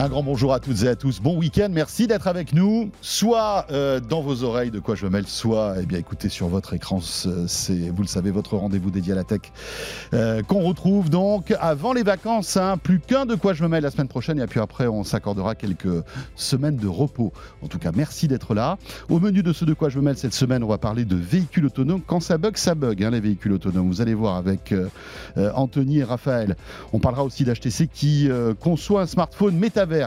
Un grand bonjour à toutes et à tous. Bon week-end. Merci d'être avec nous. Soit euh, dans vos oreilles, de quoi je me mêle, soit, eh bien, écoutez sur votre écran. C'est, vous le savez, votre rendez-vous dédié à la tech euh, qu'on retrouve donc avant les vacances. Hein. plus qu'un de quoi je me mêle la semaine prochaine. Et puis après, on s'accordera quelques semaines de repos. En tout cas, merci d'être là. Au menu de ce de quoi je me mêle cette semaine, on va parler de véhicules autonomes. Quand ça bug, ça bug, hein, les véhicules autonomes. Vous allez voir avec euh, Anthony et Raphaël. On parlera aussi d'HTC qui conçoit un smartphone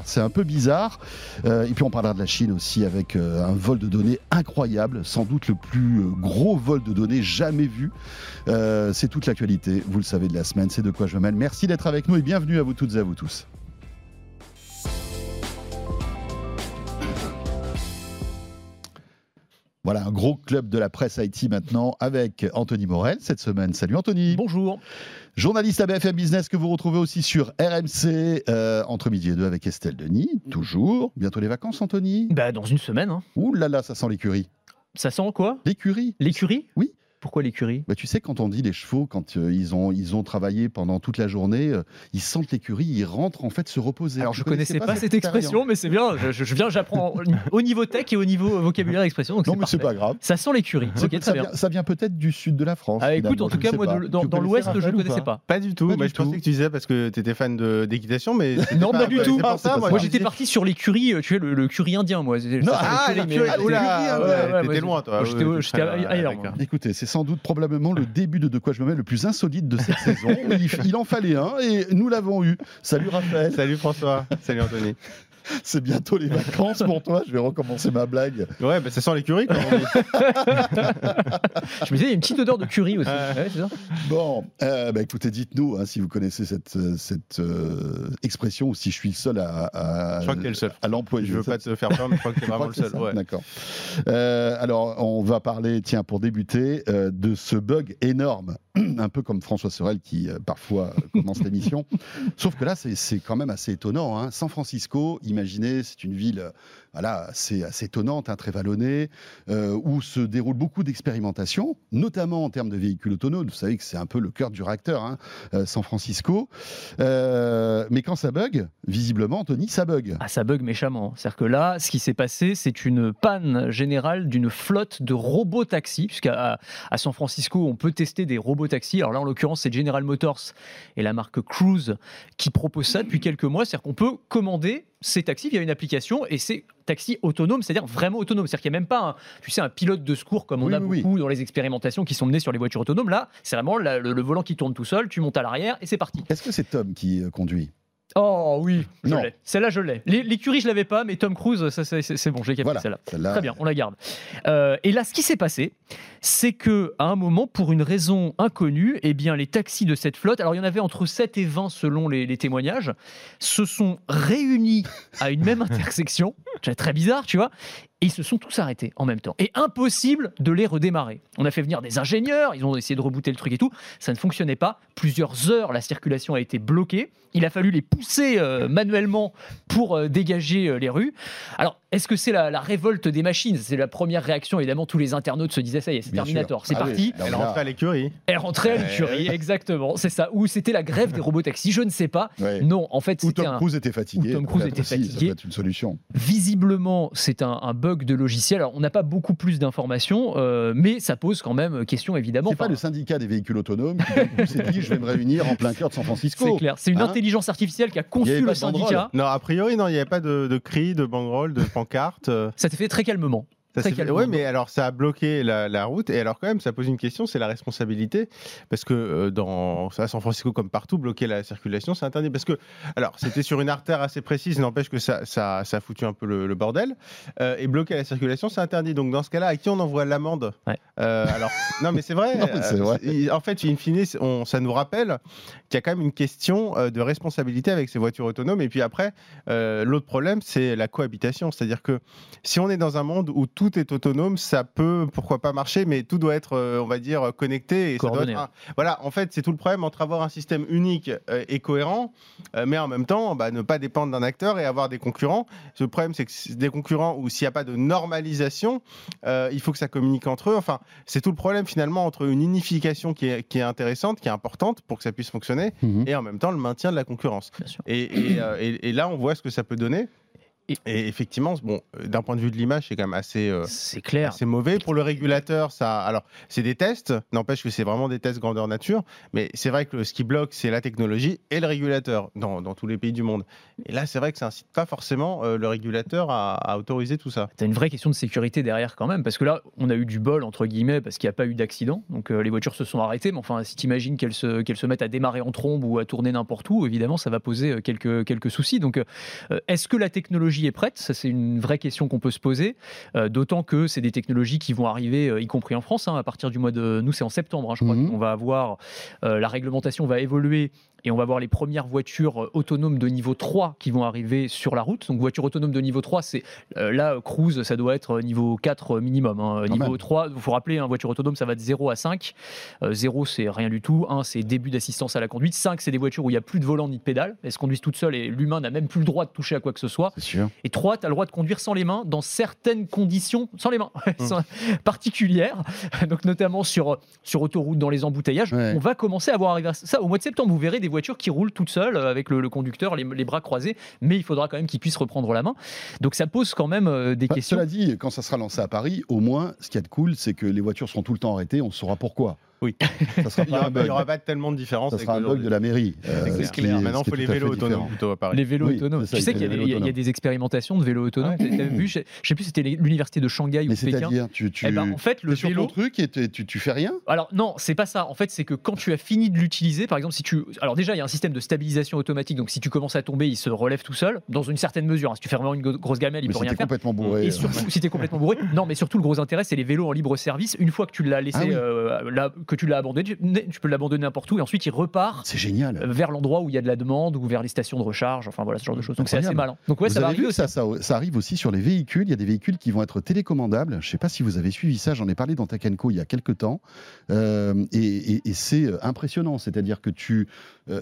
c'est un peu bizarre. Euh, et puis on parlera de la Chine aussi avec euh, un vol de données incroyable, sans doute le plus euh, gros vol de données jamais vu. c'est toute l'actualité, vous le savez, de la semaine. C'est de quoi je mêle. Merci d'être avec nous et bienvenue à vous toutes et à vous tous. Voilà, un gros club de la presse IT maintenant avec Anthony Morel cette semaine. Salut Anthony. Bonjour. Journaliste à BFM Business que vous retrouvez aussi sur RMC euh, entre midi et deux avec Estelle Denis, toujours. Bientôt les vacances, Anthony? Bah dans une semaine. Hein. Ouh là là, ça sent l'écurie. Ça sent quoi? L'écurie. L'écurie? Oui. Pourquoi l'écurie? Bah, Tu sais, quand on dit les chevaux, quand euh, ils, ont, ils ont travaillé pendant toute la journée, euh, ils sentent l'écurie, ils rentrent en fait se reposer. Alors, je ne connaissais pas, cette, expression, mais c'est bien. Je, viens, j'apprends au niveau tech et au niveau vocabulaire expression. non, mais c'est pas grave. Ça sent l'écurie. ça, vient, peut-être du sud de la France. Ah, écoute, en tout cas, moi, dans, l'ouest, je ne connaissais pas? Pas du tout. je pensais que tu disais parce que tu étais fan d'équitation, mais. Non, pas du tout. Moi, j'étais parti sur l'écurie, euh, tu sais, le curry indien, moi. Non, ah, l'écurie. T'étais loin, toi. J'étais ailleurs. Écoutez, c'est sans doute probablement le début de De quoi je me mets le plus insolite de cette saison. Il, en fallait un et nous l'avons eu. Salut Raphaël. Salut François. Salut Anthony. C'est bientôt les vacances pour toi. Je vais recommencer ma blague. Ouais, bah ça sent les même. je me disais, il y a une petite odeur de curry aussi. bon, euh, bah, écoutez, dites-nous hein, si vous connaissez cette, euh, cette euh, expression ou si je suis le seul à, à, je crois que es le seul. à l'employer. Je veux pas te faire peur, mais je crois que tu es vraiment le seul. Ouais. D'accord. alors, on va parler, tiens, pour débuter, de ce bug énorme un peu comme François Sorel qui euh, parfois commence l'émission. Sauf que là, c'est quand même assez étonnant. Hein. San Francisco, imaginez, c'est une ville euh, voilà, assez, assez étonnante, hein, très vallonnée, euh, où se déroulent beaucoup d'expérimentations, notamment en termes de véhicules autonomes. Vous savez que c'est un peu le cœur du réacteur, hein, San Francisco. mais quand ça bug, visiblement, Anthony, ça bug. Ah, ça bug méchamment. C'est-à-dire que là, ce qui s'est passé, c'est une panne générale d'une flotte de robots taxis, puisqu'à à San Francisco, on peut tester des robots taxi. Alors là, en l'occurrence, c'est General Motors et la marque Cruise qui propose ça depuis quelques mois. C'est-à-dire qu'on peut commander ces taxis via une application et c'est taxi autonome, c'est-à-dire vraiment autonome. C'est-à-dire qu'il n'y a même pas, un, tu sais, un pilote de secours comme on a beaucoup dans les expérimentations qui sont menées sur les voitures autonomes. Là, c'est vraiment le, volant qui tourne tout seul, tu montes à l'arrière et c'est parti. Est-ce que c'est Tom qui euh, conduit? Oh oui, je l'ai. Celle-là, je l'ai. L'écurie, je l'avais pas, mais Tom Cruise, c'est bon, j'ai capté celle-là. Très bien, on la garde. Euh, et là, ce qui s'est passé, c'est que à un moment, pour une raison inconnue, eh bien, les taxis de cette flotte, alors il y en avait entre 7 et 20 selon les, témoignages, se sont réunis à une même intersection. Très bizarre, tu vois. Et ils se sont tous arrêtés en même temps. Et impossible de les redémarrer. On a fait venir des ingénieurs, ils ont essayé de rebooter le truc et tout. Ça ne fonctionnait pas. Plusieurs heures, la circulation a été bloquée. Il a fallu les pousser euh, manuellement pour euh, dégager euh, les rues. Alors, est-ce que c'est la, révolte des machines? C'est la première réaction. Évidemment, tous les internautes se disaient ça y est, c'est Terminator, c'est ah parti. Elle rentrait à l'écurie. Elle rentrait à l'écurie, exactement. C'est ça. Ou c'était la grève des robots taxis, je ne sais pas. Non, en fait, c'était. Ou Tom Cruise était fatigué. Tom Cruise était fatigué. Ça peut être une solution. Visiblement, c'est un, bug de logiciel. Alors, on n'a pas beaucoup plus d'informations, euh, mais ça pose quand même question, évidemment. C'est pas le syndicat des véhicules autonomes qui s'est dit je vais me réunir en plein cœur de San Francisco. C'est clair. C'est une hein? intelligence artificielle qui a conçu le syndicat. Non, a priori, non, il n'y avait pas de, de cris, de banderoles, de pancartes. Ça s'est fait très calmement. Oui, mais alors ça a bloqué la, route. Et alors, quand même, ça pose une question c'est la responsabilité. Parce que euh, dans à San Francisco, comme partout, bloquer la circulation, c'est interdit. Parce que, alors, c'était sur une artère assez précise, n'empêche que ça, ça, ça, a foutu un peu le, bordel. Euh, et bloquer la circulation, c'est interdit. Donc, dans ce cas-là, à qui on envoie l'amende? Euh, Alors, non, mais c'est vrai. vrai. en fait, in fine, on, ça nous rappelle qu'il y a quand même une question de responsabilité avec ces voitures autonomes. Et puis après, l'autre problème, c'est la cohabitation. C'est-à-dire que si on est dans un monde où tout tout est autonome, ça peut, pourquoi pas marcher, mais tout doit être, on va dire, connecté. Et ça doit être Voilà, en fait, c'est tout le problème entre avoir un système unique et cohérent, mais en même temps, bah, ne pas dépendre d'un acteur et avoir des concurrents. Le problème, c'est que des concurrents où s'il n'y a pas de normalisation, il faut que ça communique entre eux. Enfin, c'est tout le problème finalement entre une unification qui est, qui est intéressante, qui est importante pour que ça puisse fonctionner, mhm. et en même temps le maintien de la concurrence. Euh, et, et, là, on voit ce que ça peut donner. Et, effectivement, bon, euh, d'un point de vue de l'image, c'est quand même assez, euh, c'est clair, c'est mauvais pour le régulateur. Ça, alors, c'est des tests. N'empêche que c'est vraiment des tests grandeur nature. Mais c'est vrai que ce qui bloque, c'est la technologie et le régulateur dans, dans, tous les pays du monde. Et là, c'est vrai que ça incite pas forcément euh, le régulateur à, autoriser tout ça. Tu as une vraie question de sécurité derrière quand même, parce que là, on a eu du bol entre guillemets parce qu'il n'y a pas eu d'accident. Donc les voitures se sont arrêtées. Mais enfin, si tu imagines qu'elles se, qu'elles se mettent à démarrer en trombe ou à tourner n'importe où, évidemment, ça va poser quelques quelques soucis. Donc, est-ce que la technologie est prête? Ça, c'est une vraie question qu'on peut se poser, euh, d'autant que c'est des technologies qui vont arriver, euh, y compris en France, hein, à partir du mois de... Nous, c'est en septembre, hein, je crois mhm. qu'on va avoir... Euh, la réglementation va évoluer et on va voir les premières voitures autonomes de niveau 3 qui vont arriver sur la route. Donc voiture autonome de niveau 3, c'est là cruise, ça doit être niveau 4 minimum. Hein. Niveau 3, il faut rappeler, voiture autonome, ça va de 0 à 5. 0 euh, c'est rien du tout, 1 c'est début d'assistance à la conduite, 5 c'est des voitures où il n'y a plus de volant ni de pédale, elles se conduisent toutes seules et l'humain n'a même plus le droit de toucher à quoi que ce soit. Sûr. Et 3, tu as le droit de conduire sans les mains dans certaines conditions, sans les mains, mmh. particulières, donc notamment sur, sur autoroute, dans les embouteillages. On va commencer à voir ça au mois de septembre, vous verrez des voitures qui roulent toutes seules euh, avec le, conducteur, les, bras croisés, mais il faudra quand même qu'il puisse reprendre la main. Donc ça pose quand même euh, des bah, questions. Cela dit, quand ça sera lancé à Paris, au moins, ce qui est de cool, c'est que les voitures seront tout le temps arrêtées, on saura pourquoi. Oui. Ça il n'y aura, pas tellement de différence. Ça sera un bug de la mairie. Euh, c'est clair. Maintenant, il faut les vélos autonomes plutôt à Paris. Les vélos autonomes. tu sais qu'il y, a des expérimentations de vélos autonomes. as vu, je ne sais plus, c'était l'université de Shanghai ou Pékin. C'est-à-dire, tu, tu, eh ben, en fait, le sur vélo, ton truc et tu, tu fais rien? Alors non, c'est pas ça. En fait, c'est que quand tu as fini de l'utiliser, par exemple, si tu, alors déjà, il y a un système de stabilisation automatique. Donc, si tu commences à tomber, il se relève tout seul, dans une certaine mesure. Hein. Si tu fais vraiment une grosse gamelle, il peut rien faire. complètement bourré. Et surtout, si tu es complètement bourré. Non, mais surtout, le gros intérêt, c'est les vélos en libre service. Une fois que tu l'as laissé, ah euh, que tu l'as abandonné, tu peux l'abandonner n'importe où et ensuite il repart. C'est génial. Euh, vers l'endroit où il y a de la demande ou vers les stations de recharge. Enfin voilà ce genre de choses. Donc c'est assez malin. Donc ouais, ça va arriver Ça, ça, arrive aussi sur les véhicules. Il y a des véhicules qui vont être télécommandables. Je ne sais pas si vous avez suivi ça. J'en ai parlé dans Takenko il y a quelques temps. Euh, et, c'est euh, impressionnant. C'est-à-dire que tu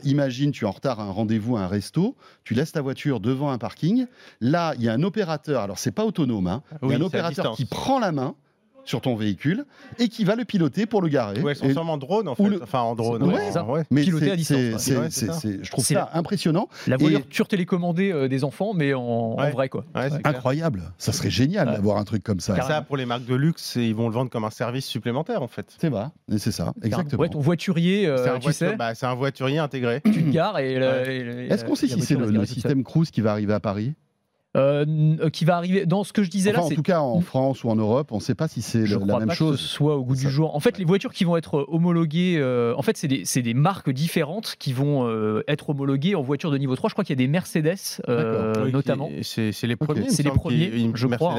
imagines, tu es en retard à un rendez-vous à un resto, tu laisses ta voiture devant un parking. Là, il y a un opérateur. Alors c'est pas autonome. Hein. il y a un opérateur qui prend la main sur ton véhicule et qui va le piloter pour le garer. Ouais, c'est sûrement en drone en fait. Enfin en drone. Ouais, Mais piloté à distance. je trouve ça impressionnant. La voiture télécommandée euh, des enfants, mais en, vrai quoi. Incroyable. Ça serait génial d'avoir un truc comme ça. Ça pour les marques de luxe, ils vont le vendre comme un service supplémentaire en fait. C'est vrai. C'est ça, exactement. Ouais, ton voiturier, euh, tu sais. Bah, c'est un voiturier intégré. Tu te gares et. Est-ce qu'on sait si c'est le système Cruise qui va arriver à Paris? Euh, euh, qui va arriver dans ce que je disais là. En tout cas, en France ou en Europe, on ne sait pas si c'est la même chose. Que ce soit au goût du jour. En fait, les voitures qui vont être homologuées, euh, en fait, c'est des, des, marques différentes qui vont être homologuées en voiture de niveau 3. Je crois qu'il y a des Mercedes notamment. C'est les premiers. C'est les premiers, je crois.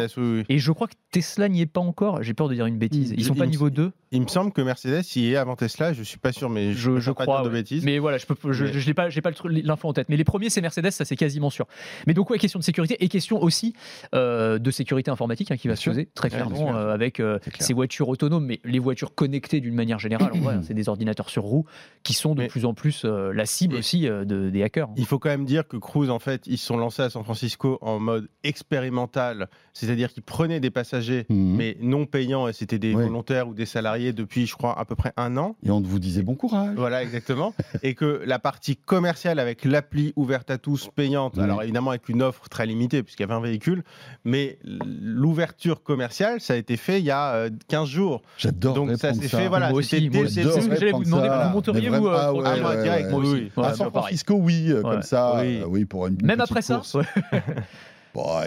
Et je crois que Tesla n'y est pas encore. J'ai peur de dire une bêtise. Ils ne sont pas niveau 2. Il me semble que Mercedes y est avant Tesla. Je suis pas sûr, mais je, je, crois de bêtises. Mais voilà, je je, n'ai pas, pas l'info en tête. Mais les premiers, c'est Mercedes, ça c'est quasiment sûr. Mais donc ouais, question de sécurité et question aussi euh, de sécurité informatique hein, qui va se poser très clairement euh, avec euh, ces voitures autonomes, mais les voitures connectées d'une manière générale. hein, c'est des ordinateurs sur roues qui sont de plus en plus la cible aussi de, des hackers. Hein. Il faut quand même dire que Cruise, en fait, ils sont lancés à San Francisco en mode expérimental, c'est-à-dire qu'ils prenaient des passagers, mhm. mais non payants, et c'était des volontaires ou des salariés depuis, je crois, à peu près un an. Et on vous disait bon courage. Voilà, exactement. et que la partie commerciale avec l'appli ouverte à tous, payante, alors évidemment avec une offre très limitée, puisqu'il y avait un véhicule, mais l'ouverture commerciale, ça a été fait il y a 15 euh, jours. J'adore Donc ça s'est fait, voilà. Moi aussi, c'est ce que j'allais vous demander, vous monteriez vous euh, ah, moi, direct, moi aussi. À San Francisco, oui, euh, comme ça, oui, pour une Même après ça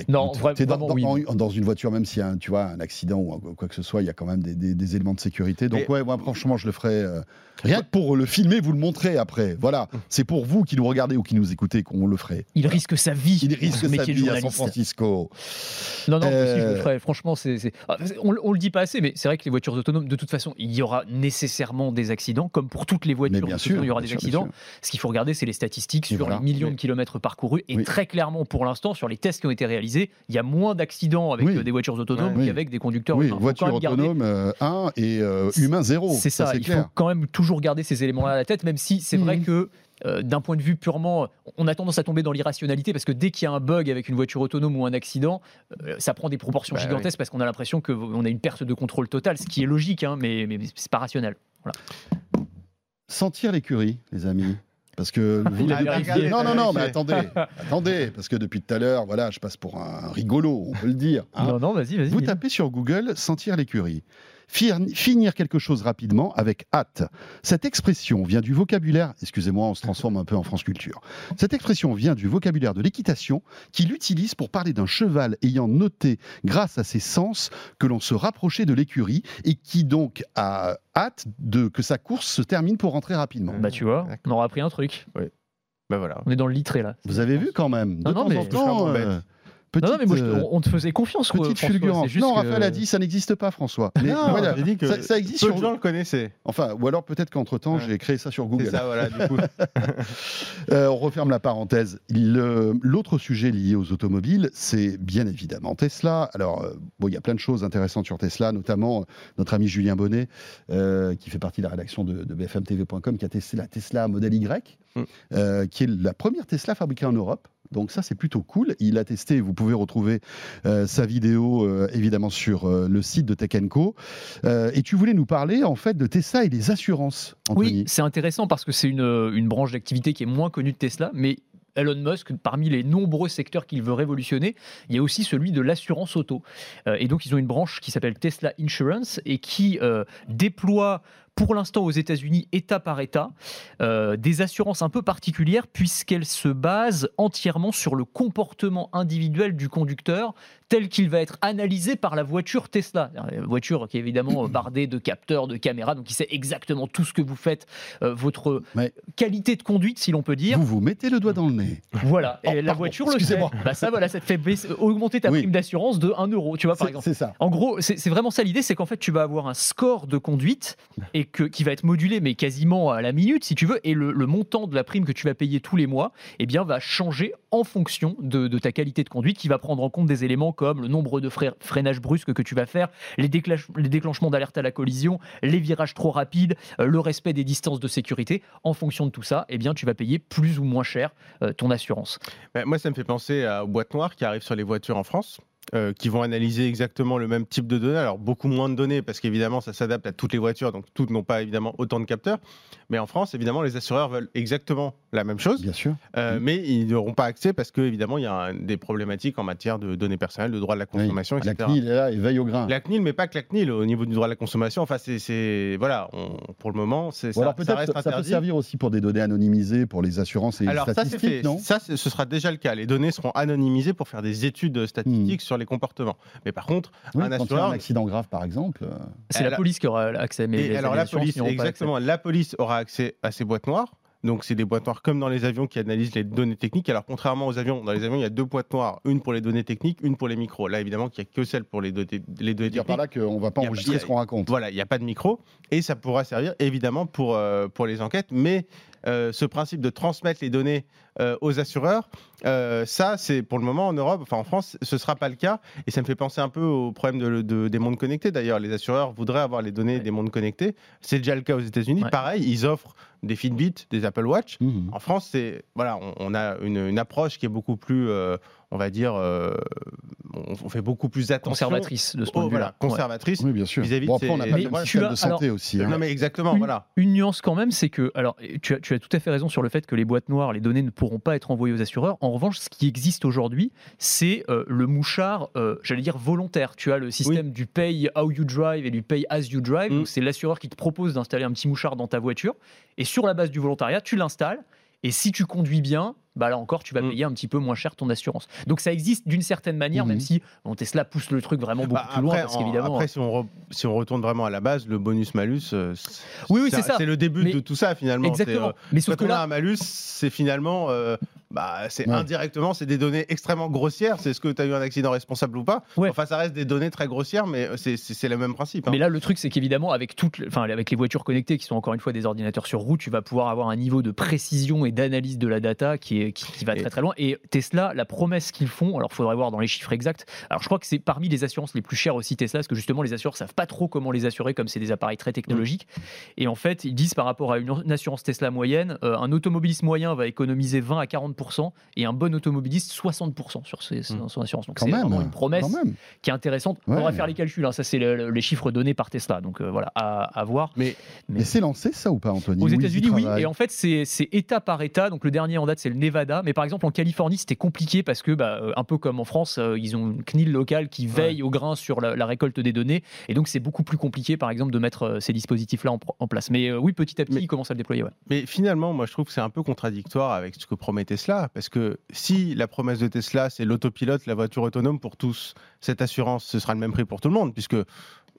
non, vraiment, dans, une voiture, même s'il y a un, tu vois, un accident ou quoi que ce soit, il y a quand même des, éléments de sécurité. Donc, ouais, moi, franchement, je le ferai. Euh, rien que pour le filmer, vous le montrer après. Voilà. Hum. C'est pour vous qui nous regardez ou qui nous écoutez qu'on le ferait. Il risque sa vie. Il risque sa vie à San Francisco. Non, non, je le euh, ferai. Franchement, c'est, ah, on, on, le dit pas assez, mais c'est vrai que les voitures autonomes, de toute façon, il y aura nécessairement des accidents, comme pour toutes les voitures. Bien sûr, il y aura des accidents. Ce qu'il faut regarder, c'est les statistiques sur les millions de kilomètres parcourus. Et très clairement, pour l'instant, sur les tests qui ont été été réalisés, il y a moins d'accidents avec des voitures autonomes qu'avec des conducteurs oui, Voiture autonome 1 et humain 0. C'est ça, il faut quand même toujours garder ces éléments-là à la tête, même si c'est vrai mmh. que euh, d'un point de vue purement, on a tendance à tomber dans l'irrationalité parce que dès qu'il y a un bug avec une voiture autonome ou un accident, euh, ça prend des proportions bah gigantesques parce qu'on a l'impression qu'on a une perte de contrôle totale, ce qui est logique, hein, mais, mais c'est pas rationnel. Sentir l'écurie, les amis. Parce que vous non, non, non, mais attendez, attendez, parce que depuis tout à l'heure, voilà, je passe pour un rigolo, on peut le dire. Hein. Non, non, vas-y, vas-y. Vous tapez sur Google sentir l'écurie finir quelque chose rapidement avec hâte. Cette expression vient du vocabulaire, excusez-moi, on se transforme un peu en France Culture. Cette expression vient du vocabulaire de l'équitation qui l'utilise pour parler d'un cheval ayant noté grâce à ses sens que l'on se rapprochait de l'écurie et qui donc a hâte de que sa course se termine pour rentrer rapidement. Bah tu vois, on aura appris un truc. Oui. Bah voilà. On est dans le litré là. Vous avez vu quand même. De non, temps en temps, non, mais moi, on te faisait confiance. Petite fulgurance. Non, Raphaël a dit ça n'existe pas, François. Mais non, voilà, dit que ça, existe. Peu de gens le connaissaient. Enfin, ou alors peut-être qu'entre temps, j'ai créé ça sur Google. C'est ça, voilà, du coup. euh, on referme la parenthèse. L'autre sujet lié aux automobiles, c'est bien évidemment Tesla. Alors, euh, bon, il y a plein de choses intéressantes sur Tesla, notamment euh, notre ami Julien Bonnet, qui fait partie de la rédaction de, de BFMTV.com, qui a testé la Tesla Model Y, mm. qui est la première Tesla fabriquée en Europe. Donc ça, c'est plutôt cool. Il a testé, vous pouvez retrouver euh, sa vidéo euh, évidemment sur euh, le site de Tech Co. et tu voulais nous parler en fait de Tesla et des assurances. Oui, c'est intéressant parce que c'est une, une branche d'activité qui est moins connue de Tesla, mais Elon Musk, parmi les nombreux secteurs qu'il veut révolutionner, il y a aussi celui de l'assurance auto. et donc, ils ont une branche qui s'appelle Tesla Insurance et qui déploie pour l'instant aux États-Unis, État par État, euh, des assurances un peu particulières puisqu'elles se basent entièrement sur le comportement individuel du conducteur tel qu'il va être analysé par la voiture Tesla. Une voiture qui est évidemment bardée de capteurs, de caméras, donc il sait exactement tout ce que vous faites, euh, votre qualité de conduite, si l'on peut dire. Vous vous mettez le doigt dans le nez. Voilà, et oh, la voiture le. Bah ça, voilà, ça te fait augmenter ta prime d'assurance de 1 euro, tu vois, par exemple. C'est ça. En gros, c'est vraiment ça l'idée, c'est qu'en fait, tu vas avoir un score de conduite et qui va être modulé, mais quasiment à la minute, si tu veux, et le, montant de la prime que tu vas payer tous les mois, eh bien, va changer en fonction de, ta qualité de conduite, qui va prendre en compte des éléments comme le nombre de freinages brusques que tu vas faire, les, déclenchements d'alerte à la collision, les virages trop rapides, euh, le respect des distances de sécurité. En fonction de tout ça, eh bien, tu vas payer plus ou moins cher euh, ton assurance. Bah, moi, ça me fait penser aux boîtes noires qui arrivent sur les voitures en France. Euh, qui vont analyser exactement le même type de données. Alors beaucoup moins de données parce qu'évidemment ça s'adapte à toutes les voitures, donc toutes n'ont pas évidemment autant de capteurs. Mais en France, évidemment, les assureurs veulent exactement la même chose. Bien sûr. Euh, mais ils n'auront pas accès parce qu'évidemment il y a des problématiques en matière de données personnelles, de droit de la consommation, etc. La CNIL est là et veille au grain. La CNIL, mais pas que la CNIL au niveau du droit de la consommation. Enfin, c'est voilà, pour le moment, c'est ça, ça, reste ça peut servir aussi pour des données anonymisées pour les assurances et les statistiques, ça, fait. non? Ça, ce sera déjà le cas. Les données seront anonymisées pour faire des études statistiques hmm. sur les comportements. Mais par contre, un assureur. un accident grave, par exemple. Euh, c'est la police qui aura accès. Mais alors, la police, exactement, la police aura accès à ces boîtes noires. Donc, c'est des boîtes noires comme dans les avions qui analysent les données techniques. Alors, contrairement aux avions, dans les avions, il y a deux boîtes noires, une pour les données techniques, une pour les micros. Là, évidemment, il n'y a que celle pour les, données, les données techniques. par là qu'on ne va pas enregistrer ce qu'on raconte. Voilà, il n'y a pas de micro. Et ça pourra servir, évidemment, pour, euh, pour les enquêtes. Mais euh, ce principe de transmettre les données euh, aux assureurs, euh, ça, c'est pour le moment en Europe, enfin en France, ce ne sera pas le cas. Et ça me fait penser un peu au problème de, des mondes connectés. D'ailleurs, les assureurs voudraient avoir les données des mondes connectés. C'est déjà le cas aux États-Unis. Pareil, ils offrent des Fitbit, des Apple Watch. Mmh. En France, c'est voilà, on, a une, approche qui est beaucoup plus on va dire, euh, on, fait beaucoup plus attention. Conservatrice de ce point de vue-là. conservatrice. Oui, bien sûr. Vis-à-vis bon, après, on n'a pas de de santé aussi. Hein. Non, mais exactement, une, voilà. Une nuance quand même, c'est que, alors, tu as, tu as tout à fait raison sur le fait que les boîtes noires, les données ne pourront pas être envoyées aux assureurs. En revanche, ce qui existe aujourd'hui, c'est euh, le mouchard, euh, j'allais dire volontaire. Tu as le système du pay how you drive et du pay as you drive. Mm. C'est l'assureur qui te propose d'installer un petit mouchard dans ta voiture. Et sur la base du volontariat, tu l'installes. Et si tu conduis bien, bah là encore, tu vas mm. payer un petit peu moins cher ton assurance. Donc ça existe d'une certaine manière, même mm. si Tesla pousse le truc vraiment beaucoup bah, plus loin. Parce qu'évidemment, après, si on, si on, retourne vraiment à la base, le bonus-malus, euh, oui, oui, c'est ça. C'est le début de tout ça finalement. Exactement. Euh, mais sauf que là, un malus, c'est finalement. Euh, bah, c'est indirectement, c'est des données extrêmement grossières. C'est ce que tu as eu un accident responsable ou pas. Enfin, ça reste des données très grossières, mais c'est le même principe. Hein. Mais là, le truc, c'est qu'évidemment, avec, toutes, enfin, avec les voitures connectées qui sont encore une fois des ordinateurs sur route, tu vas pouvoir avoir un niveau de précision et d'analyse de la data qui, est, qui, va très très loin. Et Tesla, la promesse qu'ils font, alors il faudrait voir dans les chiffres exacts. Alors je crois que c'est parmi les assurances les plus chères aussi Tesla, parce que justement les assureurs savent pas trop comment les assurer, comme c'est des appareils très technologiques. Et en fait, ils disent par rapport à une assurance Tesla moyenne, euh, un automobiliste moyen va économiser 20 à 40% et un bon automobiliste 60% sur ses, mmh. son assurance. Donc c'est vraiment une promesse qui est intéressante. On va faire les calculs, hein. ça c'est les chiffres donnés par Tesla. Donc euh, voilà, à, voir. Mais, mais, c'est lancé ça ou pas, Anthony? Aux États-Unis, oui. Et en fait, c'est état par état. Donc le dernier en date, c'est le Nevada. Mais par exemple, en Californie, c'était compliqué parce que, bah, euh, un peu comme en France, ils ont une CNIL locale qui veille au grain sur la, récolte des données. Et donc c'est beaucoup plus compliqué, par exemple, de mettre ces dispositifs-là en, place. Mais oui, petit à petit, ils commencent à le déployer. Mais finalement, moi, je trouve que c'est un peu contradictoire avec ce que promet Tesla, parce que si la promesse de Tesla, c'est l'autopilote, la voiture autonome pour tous, cette assurance, ce sera le même prix pour tout le monde, puisque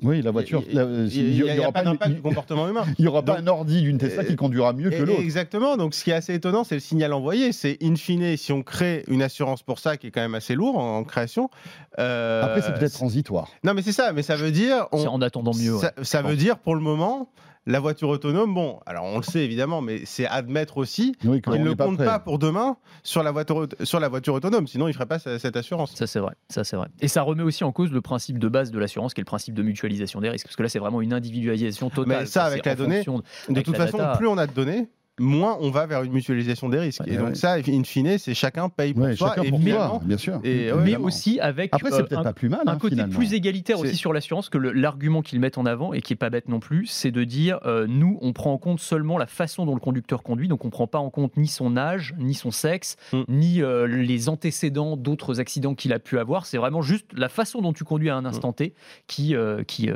oui, la voiture. Il n'y aura pas d'impact du comportement humain. Il n'y aura pas un ordi d'une Tesla qui conduira mieux que l'autre. Exactement. Donc, ce qui est assez étonnant, c'est le signal envoyé. C'est in fine, si on crée une assurance pour ça, qui est quand même assez lourd en, création. Euh, Après, c'est peut-être transitoire. Non, mais c'est ça. Mais ça veut dire. C'est en attendant mieux. Ça, veut dire, pour le moment, la voiture autonome, bon, alors on le sait évidemment, mais c'est admettre aussi qu'il ne compte pas, pour demain sur la, voiture, sur la voiture autonome, sinon il ne ferait pas cette assurance. Ça c'est vrai, ça c'est vrai. Et ça remet aussi en cause le principe de base de l'assurance, qui est le principe de mutualisation des risques, parce que là c'est vraiment une individualisation totale. Mais ça, avec la donnée, de, toute façon, plus on a de données, moins on va vers une mutualisation des risques. et donc ça, in fine, c'est chacun paye pour soi, et bien sûr. mais aussi avec Après, c'est euh, peut-être pas plus mal, un hein, côté plus égalitaire aussi sur l'assurance que l'argument qu'ils mettent en avant et qui est pas bête non plus, c'est de dire euh, nous, on prend en compte seulement la façon dont le conducteur conduit, donc on prend pas en compte ni son âge, ni son sexe, mm. ni euh, les antécédents d'autres accidents qu'il a pu avoir. C'est vraiment juste la façon dont tu conduis à un instant T qui qui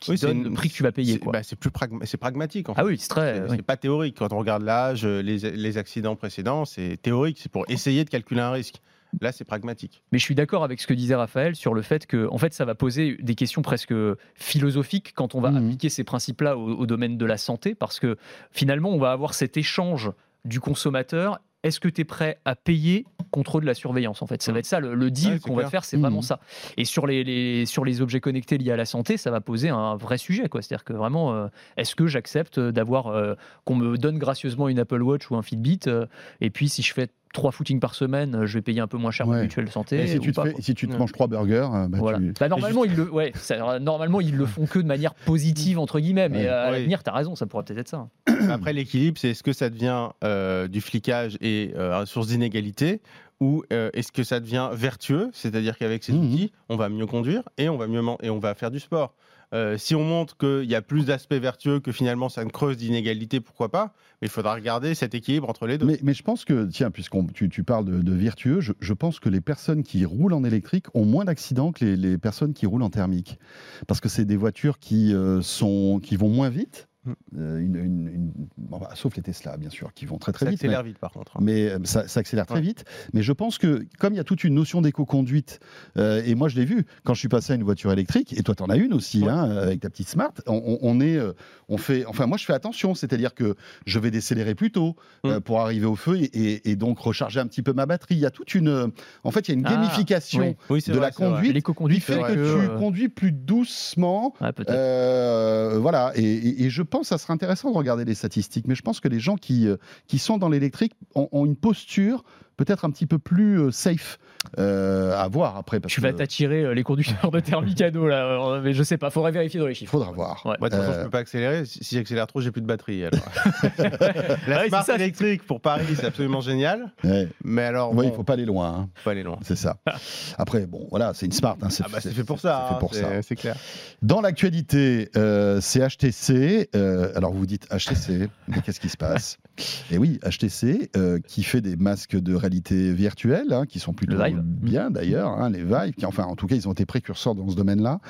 qui donne le prix que tu vas payer. C'est bah, plus pragmatique. En fait. Ah oui, c'est très. C'est pas théorique quand on regarde l'âge, euh, les, accidents précédents, c'est théorique, c'est pour essayer de calculer un risque. Là, c'est pragmatique. Mais je suis d'accord avec ce que disait Raphaël sur le fait que, en fait, ça va poser des questions presque philosophiques quand on va mmh. appliquer ces principes-là au, domaine de la santé, parce que finalement, on va avoir cet échange du consommateur est-ce que tu es prêt à payer contre de la surveillance en fait? Ça va être ça le, deal qu'on va faire c'est vraiment mmh. ça. Et sur les, sur les objets connectés liés à la santé ça va poser un vrai sujet quoi. C'est à dire que vraiment euh, est-ce que j'accepte d'avoir euh, qu'on me donne gracieusement une Apple Watch ou un Fitbit euh, et puis si je fais trois footings par semaine, euh, je vais payer un peu moins cher ouais. mutuelle santé. si, tu si, tu te manges trois burgers, euh, bah, normalement, ils le, ouais, normalement, ils le font que de manière positive, entre guillemets, mais à l'avenir, tu as raison, ça pourrait peut-être être ça. Après, l'équilibre, c'est est-ce que ça devient euh, du flicage et source d'inégalité ou est-ce que ça devient vertueux, c'est-à-dire qu'avec ces mmh outils, on va mieux conduire et on va mieux et on va faire du sport. Euh, si on montre qu'il y a plus d'aspects vertueux, que finalement ça ne creuse d'inégalité, pourquoi pas? Mais il faudra regarder cet équilibre entre les deux. Mais, je pense que, tiens, puisque tu, tu, parles de, vertueux, je, pense que les personnes qui roulent en électrique ont moins d'accidents que les, personnes qui roulent en thermique. Parce que c'est des voitures qui, euh, sont, qui vont moins vite euh, une, bah, sauf les Tesla, bien sûr, qui vont très très vite. Ça accélère vite, par contre. Hein. Mais euh, ça, accélère très vite. Mais je pense que, comme il y a toute une notion d'éco-conduite, euh, et moi je l'ai vu quand je suis passé à une voiture électrique, et toi tu en as une aussi, hein, avec ta petite Smart, on, est, on fait, enfin moi je fais attention, c'est-à-dire que je vais décélérer plus tôt mm. pour arriver au feu et, donc recharger un petit peu ma batterie. Il y a toute une, en fait, il y a une ah, gamification de la conduite qui fait que, tu conduis plus doucement. voilà, et, et je pense ça serait intéressant de regarder les statistiques, mais je pense que les gens qui, euh, qui sont dans l'électrique ont, une posture peut-être un petit peu plus euh, safe euh, à voir après. Parce tu vas t'attirer les conducteurs de thermicado là, mais je sais pas, faudrait vérifier dans les chiffres. Faudra voir. de toute façon, je peux pas accélérer. Si j'accélère trop, j'ai plus de batterie. La ouais, smart électrique pour Paris, c'est absolument génial. Mais alors, bon, il faut pas aller loin. Hein. Faut pas aller loin. C'est ça. Après, bon, voilà, c'est une smart. Hein, c'est ah bah, fait pour ça. C'est pour hein, ça. C'est clair. Dans l'actualité, c'est HTC. alors vous vous dites HTC, mais qu'est-ce qui se passe? Et oui, HTC qui fait des masques de réalité virtuelle, hein, qui sont plutôt bien d'ailleurs, hein, les Vive, qui enfin en tout cas ils ont été précurseurs dans ce domaine-là,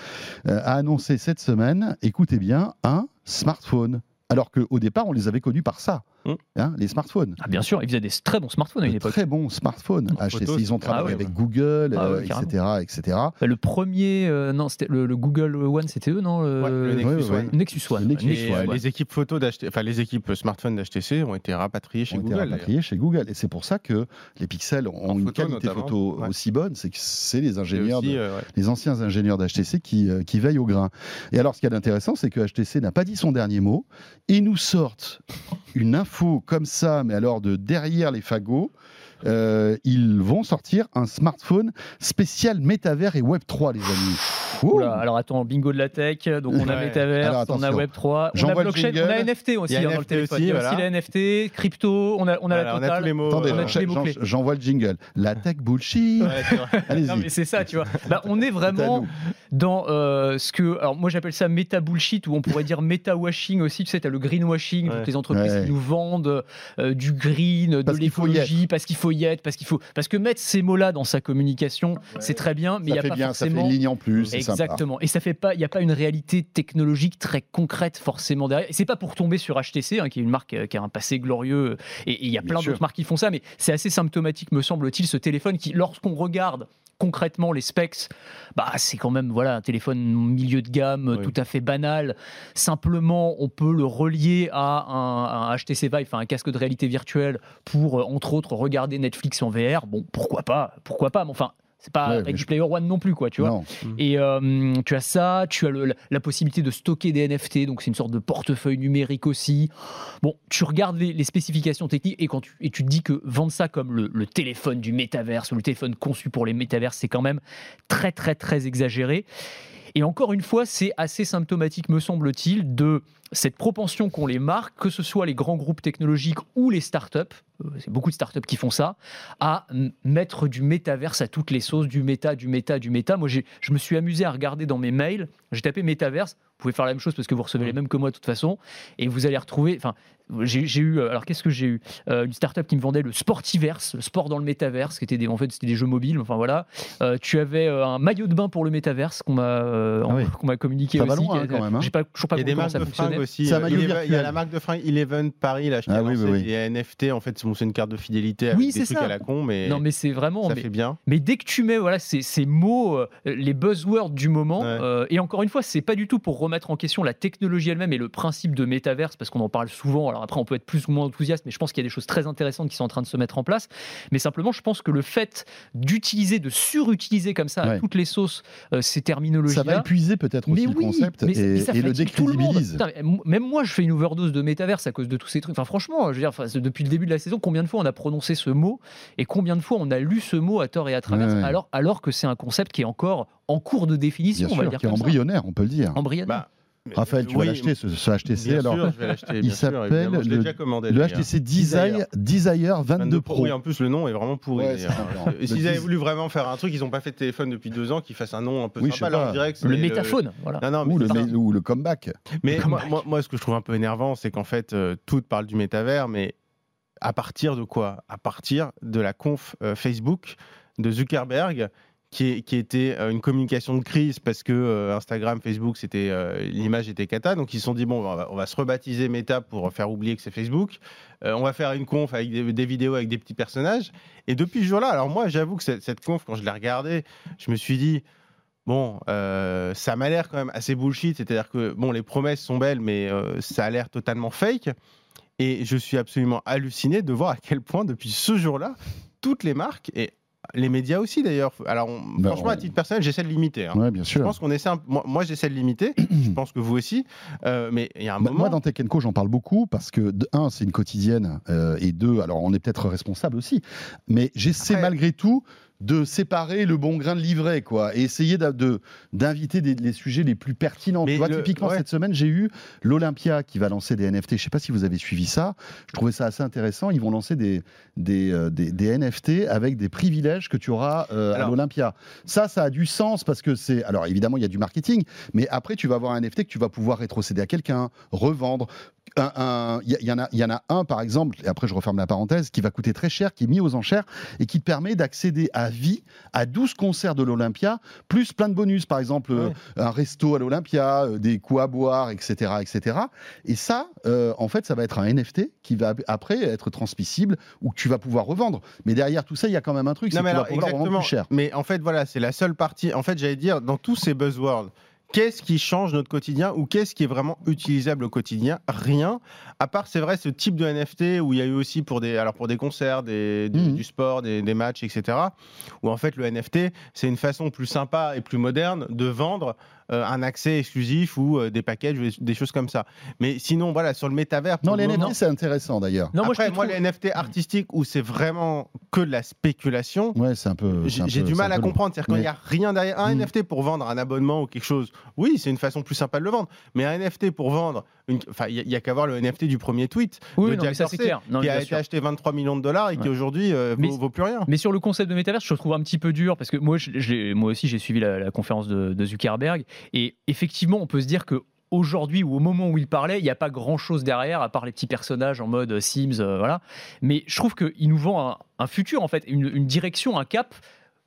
euh, a annoncé cette semaine, écoutez bien, un smartphone. Alors qu'au départ on les avait connus par ça. Mmh. hein, les smartphones. Ah, bien sûr, ils faisaient des très bons smartphones à une époque. Très bons smartphones. HTC, ils ont travaillé ah avec Google, etc., euh, etc. Bah, le premier, euh, non, c'était le, Google One, c'était eux, non le, Nexus, One. Nexus One. les équipes photos enfin les équipes smartphones d'HTC ont été rapatriées chez Google. rapatriées chez Google, et c'est pour ça que les pixels ont une qualité photo aussi bonne, c'est que c'est les ingénieurs, les anciens ingénieurs d'HTC qui, qui veillent au grain. Et alors, ce qui est intéressant, c'est que HTC n'a pas dit son dernier mot. Ils nous sortent une info comme ça, mais alors de derrière les fagots. Euh, ils vont sortir un smartphone spécial métavers et Web 3, les amis alors attends, bingo de la tech, donc on a Metaverse, on a Web3, on a blockchain, on a NFT aussi hein, dans le téléphone. il y a aussi les NFT, crypto, on a, on a la totale. On a tous les mots. Attendez, j'envoie le jingle. La tech bullshit. non mais c'est ça, tu vois. Bah, on est vraiment dans euh, ce que, alors moi j'appelle ça méta bullshit ou on pourrait dire méta washing aussi. Tu sais, as le greenwashing, toutes les entreprises qui nous vendent euh, du green, de l'écologie, parce qu'il faut y être, parce qu'il faut, parce que mettre ces mots-là dans sa communication, c'est très bien, mais il y a pas forcément. Ça fait une ligne en plus. Exactement. Et ça fait pas, il n'y a pas une réalité technologique très concrète forcément derrière. Et c'est pas pour tomber sur HTC, hein, qui est une marque euh, qui a un passé glorieux. Et il y a plein d'autres marques qui font ça, mais c'est assez symptomatique, me semble-t-il, ce téléphone qui, lorsqu'on regarde concrètement les specs, bah c'est quand même voilà un téléphone milieu de gamme tout à fait banal. Simplement, on peut le relier à un, un, HTC Vive, un casque de réalité virtuelle pour euh, entre autres regarder Netflix en VR. Bon, pourquoi pas, pourquoi pas. Mais enfin, c'est pas ouais, Ready Player One non plus, quoi, tu vois. Et euh, tu as ça, tu as la, possibilité de stocker des NFT, donc c'est une sorte de portefeuille numérique aussi. Bon, tu regardes les, spécifications techniques et, quand tu, et tu te dis que vendre ça comme le, téléphone du métaverse ou le téléphone conçu pour les métaverses, c'est quand même très, très, très exagéré. Et encore une fois, c'est assez symptomatique, me semble-t-il, de cette propension qu'ont les marques, que ce soit les grands groupes technologiques ou les startups, euh, c'est beaucoup de startups qui font ça, à mettre du métaverse à toutes les sauces, du méta, du méta, du méta. Moi, je me suis amusé à regarder dans mes mails, j'ai tapé métaverse, vous pouvez faire la même chose parce que vous recevez les mêmes que moi de toute façon, et vous allez retrouver, enfin, j'ai eu, euh, alors qu'est-ce que j'ai eu? Euh, Une startup qui me vendait le Sportiverse, le sport dans le métaverse, qui était des, en fait c'était des jeux mobiles. Enfin voilà. Euh, tu avais un maillot de bain pour le métaverse qu'on m'a ah qu'on m'a communiqué aussi. Loin, quand même. Hein. J'ai pas toujours pas compris comment ça fonctionnait. Aussi, il, y a, il y a la marque de fringues Eleven Paris là. Je ah, oui, oui, Il y a NFT en fait, c'est une carte de fidélité avec des trucs à la con, mais non mais c'est vraiment ça fait bien. Mais dès que tu mets voilà ces, ces mots, les buzzwords du moment, et encore une fois, c'est pas du tout pour remettre en question la technologie elle-même et le principe de métaverse parce qu'on en parle souvent. Alors après, on peut être plus ou moins enthousiaste, mais je pense qu'il y a des choses très intéressantes qui sont en train de se mettre en place. Mais simplement, je pense que le fait d'utiliser, de surutiliser comme ça à toutes les sauces euh, ces terminologies Ça va épuiser peut-être aussi le concept et, le décrédibilise. même moi, je fais une overdose de métaverse à cause de tous ces trucs. Enfin, franchement, je veux dire, depuis le début de la saison, combien de fois on a prononcé ce mot et combien de fois on a lu ce mot à tort et à travers, alors, alors que c'est un concept qui est encore en cours de définition, on va dire. Qui est embryonnaire, on peut le dire. Embryonnaire. Bah, Raphaël, tu vas l'acheter ce, HTC bien alors sûr, je vais l'acheter. Il s'appelle le, le, HTC Desire, Desire 22 Pro. Oui, en plus le nom est vraiment pourri. S'ils avaient voulu vraiment faire un truc, ils n'ont pas fait de téléphone depuis deux ans, qu'ils fassent un nom un peu sympa. Alors, direct, le métaphone, voilà. Non, non, ou, le, ou, le, comeback. Mais Moi, moi, ce que je trouve un peu énervant, c'est qu'en fait, euh, tout parle du métavers, mais à partir de quoi? À partir de la conf euh, Facebook de Zuckerberg qui, était euh, une communication de crise parce que euh, Instagram, Facebook, c'était euh, l'image était cata. Donc ils se sont dit bon, on va, se rebaptiser Meta pour faire oublier que c'est Facebook. on va faire une conf avec des, vidéos avec des petits personnages. Et depuis ce jour-là, alors moi, j'avoue que cette, cette, conf, quand je l'ai regardée, je me suis dit bon, ça m'a l'air quand même assez bullshit. C'est-à-dire que bon, les promesses sont belles, mais ça a l'air totalement fake. Et je suis absolument halluciné de voir à quel point depuis ce jour-là, toutes les marques, et les médias aussi d'ailleurs. Alors bah, franchement, à titre personnel, j'essaie de limiter. Hein. bien sûr. Je pense qu'on essaie. Moi, j'essaie de limiter. je pense que vous aussi. Euh, mais il y a un bah, moment. Moi, dans Tech Co, j'en parle beaucoup parce que de, un, c'est une quotidienne euh, et deux, alors on est peut-être responsable aussi. Mais j'essaie malgré tout de séparer le bon grain de livret, quoi, et essayer d'inviter les sujets les plus pertinents. tu vois, typiquement, cette semaine, j'ai eu l'Olympia qui va lancer des NFT. Je ne sais pas si vous avez suivi ça. Je trouvais ça assez intéressant. Ils vont lancer des, des, euh, des, NFT avec des privilèges que tu auras euh, à l'Olympia. Ça, ça a du sens parce que c'est. Alors, évidemment, il y a du marketing, mais après, tu vas avoir un NFT que tu vas pouvoir rétrocéder à quelqu'un, revendre, il y, en a, y en a un par exemple, et après je referme la parenthèse, qui va coûter très cher, qui est mis aux enchères et qui te permet d'accéder à vie à 12 concerts de l'Olympia, plus plein de bonus, par exemple un resto à l'Olympia, des coups à boire, etc., etc. Et ça, en fait, ça va être un NFT qui va après être transmissible ou que tu vas pouvoir revendre. Mais derrière tout ça, il y a quand même un truc, c'est que tu vas pouvoir revendre plus cher. Mais en fait, voilà, c'est la seule partie. En fait, j'allais dire, dans tous ces buzzwords, Qu'est-ce qui change notre quotidien ou qu'est-ce qui est vraiment utilisable au quotidien? Rien. À part, c'est vrai, ce type de NFT où il y a eu aussi pour des, alors pour des concerts, des, mhm. du sport, des, des, matchs, etc. Où en fait le NFT, c'est une façon plus sympa et plus moderne de vendre euh, un accès exclusif ou euh, des packages, des choses comme ça. Mais sinon, voilà, sur le métavers. Non, les NFT, c'est intéressant d'ailleurs. Non, Après, moi, les NFT artistiques où c'est vraiment que de la spéculation, ouais, c'est un peu. J'ai du mal à comprendre. C'est-à-dire qu'il n'y a rien derrière. Un mm. NFT pour vendre un abonnement ou quelque chose, oui, c'est une façon plus sympa de le vendre. Mais un NFT pour vendre. Enfin, il n'y a, qu'à voir le NFT du premier tweet oui, de ça, c'est clair. qui a été acheté 23 millions de dollars et qui aujourd'hui euh, ne vaut, plus rien. Mais sur le concept de métavers, je trouve un petit peu dur parce que moi, moi aussi, j'ai suivi la, conférence de, de Zuckerberg et effectivement, on peut se dire que aujourd'hui ou au moment où il parlait, il n'y a pas grand chose derrière à part les petits personnages en mode Sims, euh, voilà. Mais je trouve qu'il nous vend un, futur en fait, une, direction, un cap.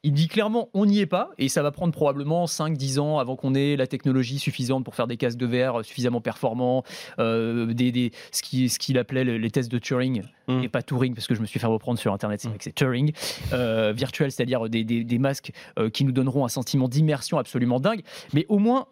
Il dit clairement on n'y est pas et ça va prendre probablement 5-10 ans avant qu'on ait la technologie suffisante pour faire des casques de verre suffisamment performants, euh, des, ce qu'il ce appelait les, tests de Turing mmh. et pas Turing parce que je me suis fait reprendre sur internet, c'est mmh. c'est Turing euh, virtuel, c'est-à-dire des, des, masques qui nous donneront un sentiment d'immersion absolument dingue. Mais au moins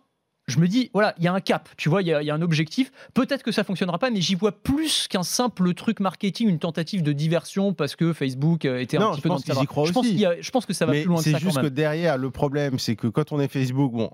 je me dis, voilà, il y a un cap, tu vois, il y, a un objectif. Peut-être que ça fonctionnera pas, mais j'y vois plus qu'un simple truc marketing, une tentative de diversion parce que Facebook euh, était un petit peu dans le je pense, je pense que ça va plus loin que ça. C'est juste que derrière, le problème, c'est que quand on est Facebook, bon,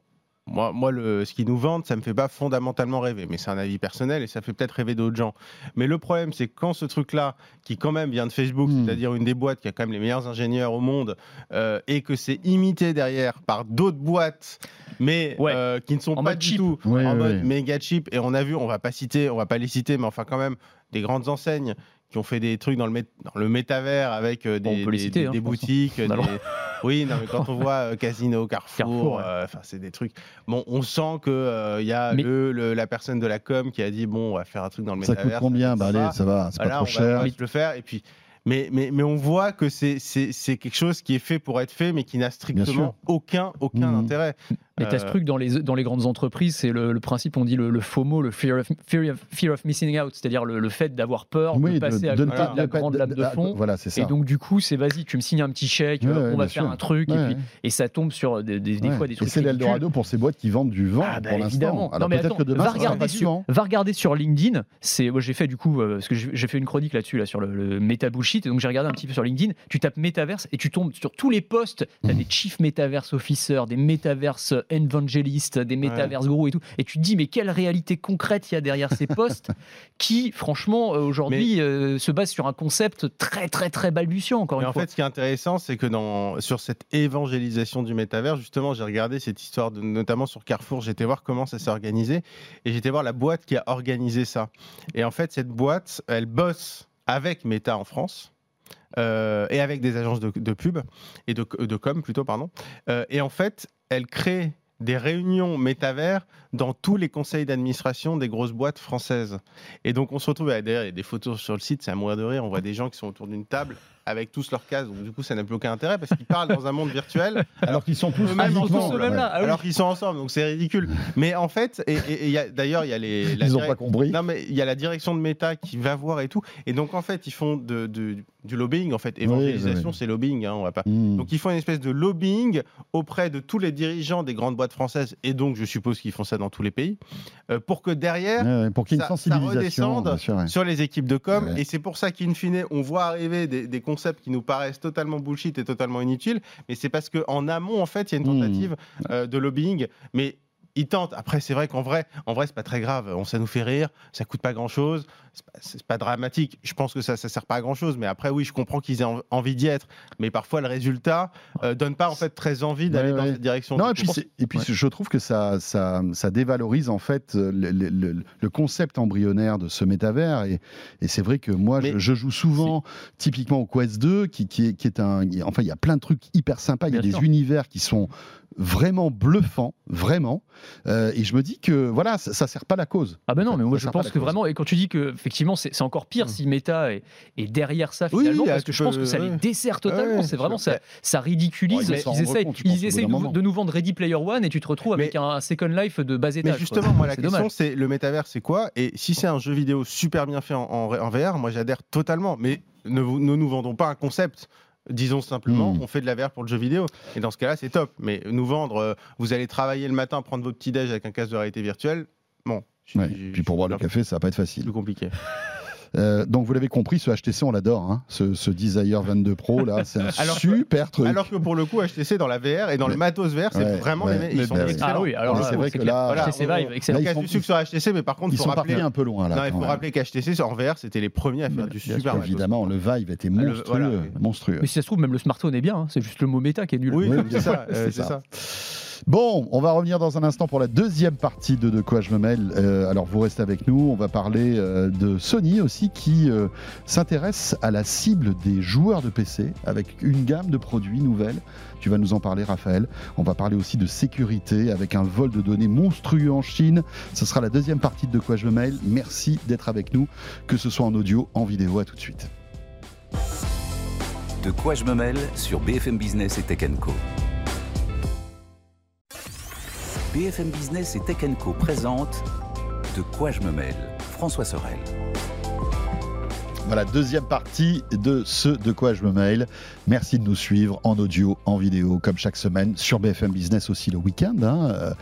moi, moi le, ce qui nous vendent, ça me fait pas fondamentalement rêver, mais c'est un avis personnel et ça fait peut-être rêver d'autres gens. Mais le problème, c'est quand ce truc-là, qui quand même vient de Facebook, hmm. c'est-à-dire une des boîtes qui a quand même les meilleurs ingénieurs au monde, euh, et que c'est imité derrière par d'autres boîtes, mais euh, qui ne sont pas du tout en mode méga cheap, et on a vu, on va pas citer, on va pas les citer, mais enfin quand même des grandes enseignes qui ont fait des trucs dans le, dans le métavers avec euh, des, des, hein, boutiques. Oui, non, mais quand on voit euh, Casino, Carrefour, euh, enfin c'est des trucs. Bon, on sent que il y a le, la personne de la com qui a dit bon, on va faire un truc dans le métavers. Ça coûte combien Bah allez, ça va, c'est pas trop cher. On va le faire et puis. Mais, mais, mais, on voit que c'est quelque chose qui est fait pour être fait, mais qui n'a strictement aucun, aucun mmh. intérêt. Mais tu as ce euh, truc dans les, dans les grandes entreprises, c'est le, principe, on dit le, FOMO, le fear of, fear of, missing out, c'est-à-dire le, fait d'avoir peur de passer à côté de, la grande lame de fond. Voilà, ça. Et donc, du coup, c'est vas-y, tu me signes un petit chèque, on va faire un truc, et, puis, et, ça tombe sur des, des, fois des trucs. Et c'est l'Eldorado pour ces boîtes qui vendent du vent ah, bah, pour l'instant. Alors peut-être que demain, va regarder, sur, va regarder sur LinkedIn. J'ai fait du coup, euh, parce que j'ai fait une chronique là-dessus, là, sur le, bullshit, et donc j'ai regardé un petit peu sur LinkedIn. Tu tapes Metaverse et tu tombes sur tous les posts. Tu as mmh. des Chief Metaverse Officers, des Metaverse Evangelists des métaverses gros et tout. Et tu te dis, mais quelle réalité concrète il y a derrière ces postes qui, franchement, euh, aujourd'hui, euh, se basent sur un concept très, très, très balbutiant, encore une en fois. En fait, ce qui est intéressant, c'est que dans, sur cette évangélisation du métavers, justement, j'ai regardé cette histoire, de, notamment sur Carrefour, j'étais voir comment ça s'est organisé et j'étais voir la boîte qui a organisé ça. Et en fait, cette boîte, elle bosse avec Meta en France. Euh, et avec des agences de, pub et de, de, com plutôt pardon et en fait elle crée des réunions métavers dans tous les conseils d'administration des grosses boîtes françaises. Et donc on se retrouve, d'ailleurs il y a des photos sur le site, c'est à mourir de rire, on voit des gens qui sont autour d'une table avec tous leurs cases. Donc, du coup, ça n'a plus aucun intérêt parce qu'ils parlent dans un monde virtuel. Alors qu'ils sont tous même ensemble. Ah alors qu'ils sont ensemble. Donc, c'est ridicule. Mais en fait, et, d'ailleurs, il y a les. Ils n'ont pas compris. Non, mais il y a la direction de Meta qui va voir et tout. Et donc, en fait, ils font de, du lobbying. En fait, évangélisation, c'est lobbying. Hein, on va pas. Hmm. Donc, ils font une espèce de lobbying auprès de tous les dirigeants des grandes boîtes françaises. Et donc, je suppose qu'ils font ça dans tous les pays. Euh, pour que derrière, pour qu'il y ait une sensibilisation, redescende sur les équipes de com. Et c'est pour ça qu'in fine, on voit arriver des, des concepts qui nous paraissent totalement bullshit et totalement inutiles, mais c'est parce qu'en amont, en fait, il y a une tentative mmh. euh, de lobbying. Mais ils tentent. Après, c'est vrai qu'en vrai, en vrai, c'est pas très grave. On, ça nous fait rire, ça coûte pas grand chose, c'est pas, pas, dramatique. Je pense que ça, ça sert pas à grand chose. Mais après, oui, je comprends qu'ils aient envie d'y être. Mais parfois, le résultat euh, donne pas en fait très envie d'aller dans cette direction. Non, et puis, et puis je trouve que ça, ça, ça dévalorise en fait le, le, concept embryonnaire de ce métavers. Et, et c'est vrai que moi, je, joue souvent, typiquement au Quest 2, qui, qui, est, qui est un. Enfin, il y a plein de trucs hyper sympas. Il y a des univers qui sont vraiment bluffant, vraiment. et je me dis que voilà, ça, ne sert pas la cause. Ah ben non, mais moi je pense que vraiment, et quand tu dis que effectivement c'est encore pire mm. si Meta est, derrière ça finalement, parce que je pense que ça les dessert totalement. c'est vraiment ça, ça ridiculise. ils essayent, ils essayent de, nous vendre Ready Player One et tu te retrouves avec un Second Life de bas étage. Mais justement, moi la question c'est le métavers c'est quoi? Et si c'est un jeu vidéo super bien fait en, VR, moi j'adhère totalement. Mais ne, ne nous vendons pas un concept. Disons simplement, hmm. on fait de la VR pour le jeu vidéo. Et dans ce cas-là, c'est top. Mais nous vendre, euh, vous allez travailler le matin, prendre vos petits déj avec un casque de réalité virtuelle, bon. Puis pour boire le café, ça va pas être facile. Plus compliqué. Euh, donc vous l'avez compris, ce HTC on l'adore, hein. ce, ce, Desire 22 Pro là, c'est un super truc. Alors que pour le coup HTC dans la VR et dans le matos VR, c'est vraiment les, ils sont excellents. Ah oui, alors c'est vrai que là, HTC Vive, excellent. Là, ils sont, sur HTC, mais par contre, ils faut sont rappeler un peu loin là. Non, il faut rappeler qu'HTC en VR, c'était les premiers à faire du super. Évidemment, le Vive était ah, monstrueux, monstrueux. Mais si ça se trouve, même le smartphone est bien. Hein. C'est juste le mot méta qui est nul. Oui, c'est ça. Bon, on va revenir dans un instant pour la deuxième partie de De quoi je me mêle. Euh, alors vous restez avec nous, on va parler euh, de Sony aussi qui euh, s'intéresse à la cible des joueurs de PC avec une gamme de produits nouvelles. Tu vas nous en parler Raphaël. On va parler aussi de sécurité avec un vol de données monstrueux en Chine. Ce sera la deuxième partie de De quoi je me mêle. Merci d'être avec nous, que ce soit en audio, en vidéo. À tout de suite. De quoi je me mêle sur BFM Business et Tech Co. BFM Business et Tech Co présente De quoi je me mêle François Sorel. Voilà, deuxième partie de ce De quoi je me mêle. Merci de nous suivre en audio, en vidéo, comme chaque semaine, sur BFM Business aussi le week-end. Hein. Euh,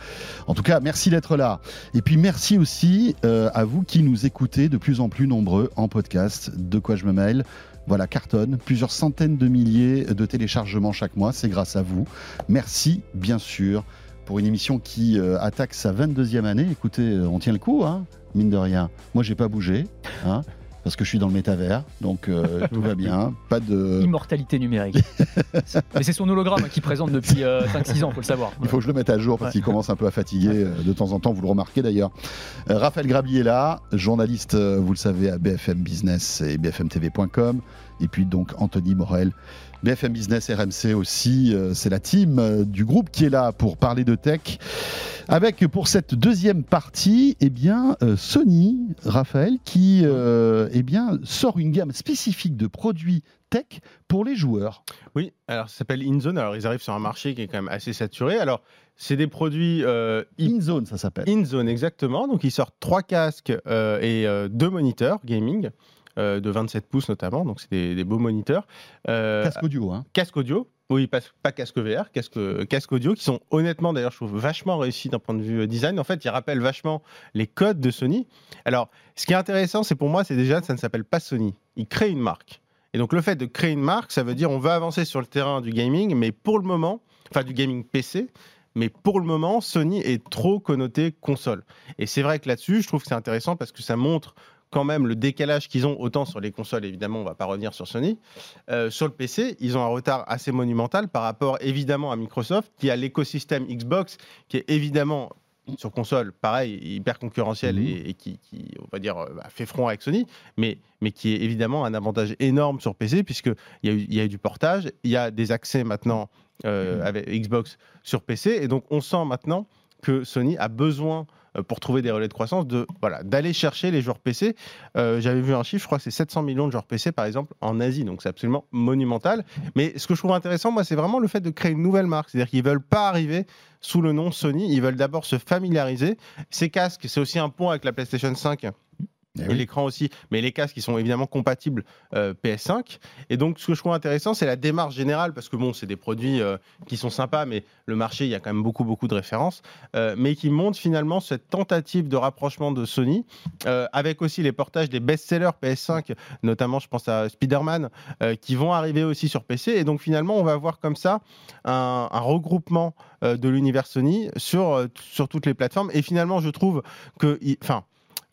en tout cas, merci d'être là. Et puis merci aussi euh, à vous qui nous écoutez de plus en plus nombreux en podcast. De quoi je me mêle voilà, cartonne, plusieurs centaines de milliers de téléchargements chaque mois, c'est grâce à vous. Merci, bien sûr, pour une émission qui euh, attaque sa 22e année. Écoutez, euh, on tient le coup, hein, mine de rien. Moi, j'ai pas bougé. Hein, parce que je suis dans le métavers, donc euh, tout va bien. Pas de immortalité numérique. Mais c'est son hologramme qui présente depuis 5-6 ans, faut le savoir. Il faut que je le mette à jour parce qu'il commence un peu à fatiguer de temps en temps. Vous le remarquez d'ailleurs. Raphaël Grabi est là, journaliste, vous le savez, à BFM Business et BFMTV.com. Et puis donc Anthony Morel, BFM Business RMC aussi, euh, c'est la team euh, du groupe qui est là pour parler de tech. Avec pour cette deuxième partie, eh bien, euh, Sony, Raphaël, qui eh bien, sort une gamme spécifique de produits tech pour les joueurs. Oui, alors ça s'appelle InZone. Alors ils arrivent sur un marché qui est quand même assez saturé. Alors c'est des produits InZone, ça s'appelle. InZone, exactement. Donc ils sortent trois casques et deux moniteurs gaming. Euh, de 27 pouces notamment, donc c'est des, beaux moniteurs. Euh, casque audio, hein Casque audio, oui, pas, pas, casque VR, casque, casque audio, qui sont honnêtement, d'ailleurs, je trouve vachement réussis d'un point de vue euh, design. En fait, ils rappellent vachement les codes de Sony. Alors, ce qui est intéressant, c'est pour moi, c'est déjà, ça ne s'appelle pas Sony. Ils créent une marque. Et donc, le fait de créer une marque, ça veut dire on va avancer sur le terrain du gaming, mais pour le moment, enfin, du gaming PC, mais pour le moment, Sony est trop connoté console. Et c'est vrai que là-dessus, je trouve que c'est intéressant parce que ça montre quand même le décalage qu'ils ont, autant sur les consoles, évidemment, on va pas revenir sur Sony. Euh, sur le PC, ils ont un retard assez monumental par rapport évidemment à Microsoft, qui a l'écosystème Xbox, qui est évidemment sur console, pareil, hyper concurrentiel mhm. et, qui, on va dire, euh, bah, fait front avec Sony, mais, mais qui est évidemment un avantage énorme sur PC, puisqu'il y, a eu, y a eu du portage, il y a des accès maintenant euh, mhm. avec Xbox sur PC, et donc on sent maintenant que Sony a besoin pour trouver des relais de croissance, de voilà, d'aller chercher les joueurs PC. Euh, j'avais vu un chiffre, je crois que c'est 700 millions de joueurs PC par exemple en Asie, donc c'est absolument monumental. Mais ce que je trouve intéressant, moi, c'est vraiment le fait de créer une nouvelle marque, c'est-à-dire qu'ils veulent pas arriver sous le nom Sony, ils veulent d'abord se familiariser. Ces casques, c'est aussi un point avec la PlayStation 5 eh l'écran aussi, mais les casques qui sont évidemment compatibles euh, PS5. Et donc, ce que je trouve intéressant, c'est la démarche générale, parce que bon, c'est des produits euh, qui sont sympas, mais le marché, il y a quand même beaucoup, beaucoup de références, euh, mais qui montrent finalement cette tentative de rapprochement de Sony, avec aussi les portages des best-sellers PS5, notamment, je pense à Spider-Man, qui vont arriver aussi sur PC. Et donc, finalement, on va avoir comme ça un, un regroupement de l'univers Sony sur, sur toutes les plateformes. Et finalement, je trouve que, enfin,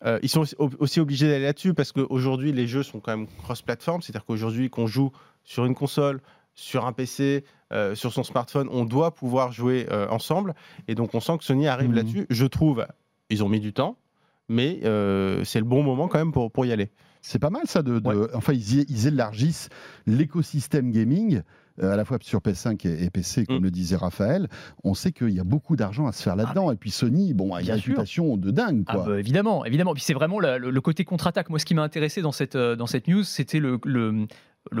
euh, ils sont aussi obligés d'aller là-dessus parce qu'aujourd'hui, les jeux sont quand même cross-platform. C'est-à-dire qu'aujourd'hui, qu'on joue sur une console, sur un PC, euh, sur son smartphone, on doit pouvoir jouer euh, ensemble. Et donc, on sent que Sony arrive mhm. là-dessus. Je trouve, ils ont mis du temps, mais c'est le bon moment quand même pour, pour y aller. C'est pas mal ça. De, Enfin, ils, ils, élargissent l'écosystème gaming à la fois sur PS5 et, PC, comme mm. le disait Raphaël, on sait qu'il y a beaucoup d'argent à se faire là-dedans. Ah, et puis Sony, bon, a une réputation de dingue. Ah, bah, évidemment, évidemment. Puis c'est vraiment le, côté contre-attaque. Moi, ce qui m'a intéressé dans cette, dans cette news, c'était le, le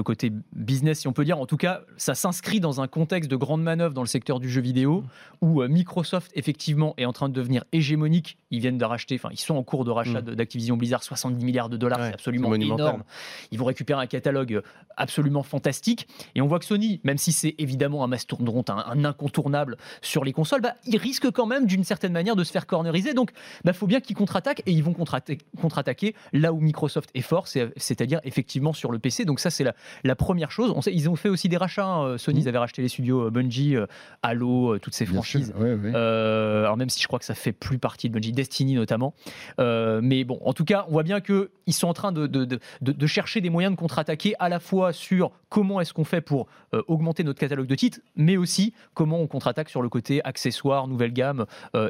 côté business, si on peut dire. En tout cas, ça s'inscrit dans un contexte de grande manœuvre dans le secteur du jeu vidéo, où euh, Microsoft, effectivement, est en train de devenir hégémonique. Ils viennent de racheter, enfin, ils sont en cours de rachat mm. d'Activision Blizzard, 70 milliards de dollars, c'est absolument énorme. Ils vont récupérer un catalogue euh, absolument fantastique. Et on voit que Sony, même si c'est évidemment un mastodonte, un, un incontournable sur les consoles, bah, ils risquent quand même, d'une certaine manière, de se faire corneriser. Donc, il bah, faut bien qu'ils contre-attaquent, et ils vont contre-attaquer là où Microsoft est fort, c'est-à-dire effectivement sur le PC. Donc ça, c'est la, la première chose. On sait, ils ont fait aussi des rachats. Hein. Euh, Sony, ils mmh. avaient racheté les studios euh, Bungie, euh, Halo, toutes ces franchises. alors même si je crois que ça fait plus partie de Bungie, Destiny notamment. mais bon, en tout cas, on voit bien qu'ils sont en train de, de, chercher des moyens de contre-attaquer à la fois sur comment est-ce qu'on fait pour augmenter notre catalogue de titres, mais aussi comment on contre-attaque sur le côté accessoires, nouvelle gamme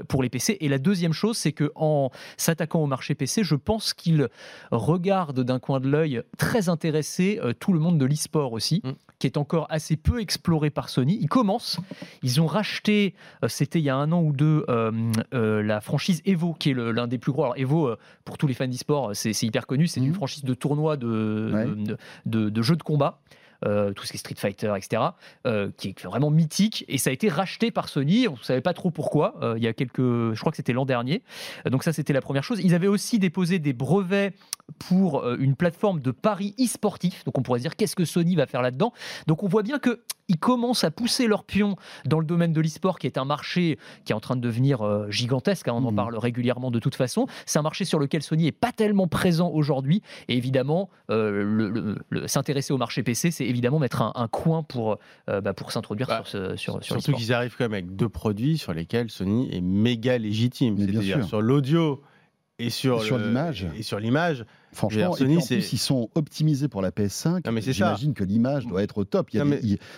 pour les PC. Et la deuxième chose, c'est que en s'attaquant au marché PC, je pense qu'ils regardent d'un coin de l'œil très intéressé tout le monde de l'e-sport aussi, mm. qui est encore assez peu exploré par Sony. Ils commencent, ils ont racheté, euh, c'était il y a un an ou deux, euh, euh, la franchise Evo, qui est l'un des plus gros. Alors Evo, pour tous les fans d'e-sport, c'est hyper connu, c'est une mm. franchise de tournoi de, de, jeux de combat. Tout ce qui est Street Fighter, etc., qui est vraiment mythique. Et ça a été racheté par Sony. On ne savait pas trop pourquoi. il y a quelques, je crois que c'était l'an dernier. donc ça, c'était la première chose. Ils avaient aussi déposé des brevets pour euh, une plateforme de paris e-sportif. Donc on pourrait se dire qu'est-ce que Sony va faire là-dedans? Donc on voit bien que ils commencent à pousser leur pion dans le domaine de l'e-sport, qui est un marché qui est en train de devenir euh, gigantesque. Hein, on en mmh. parle régulièrement de toute façon. C'est un marché sur lequel Sony n'est pas tellement présent aujourd'hui. Et évidemment, euh, s'intéresser au marché PC, c'est évidemment mettre un, coin pour, bah, pour s'introduire bah, sur, sur, sur Surtout qu'ils arrivent quand même avec deux produits sur lesquels Sony est méga légitime. C'est-à-dire sur l'audio et sur, l'image. Et sur l'image. Franchement, Sony, ils sont optimisés pour la PS5. J'imagine que l'image doit être au top.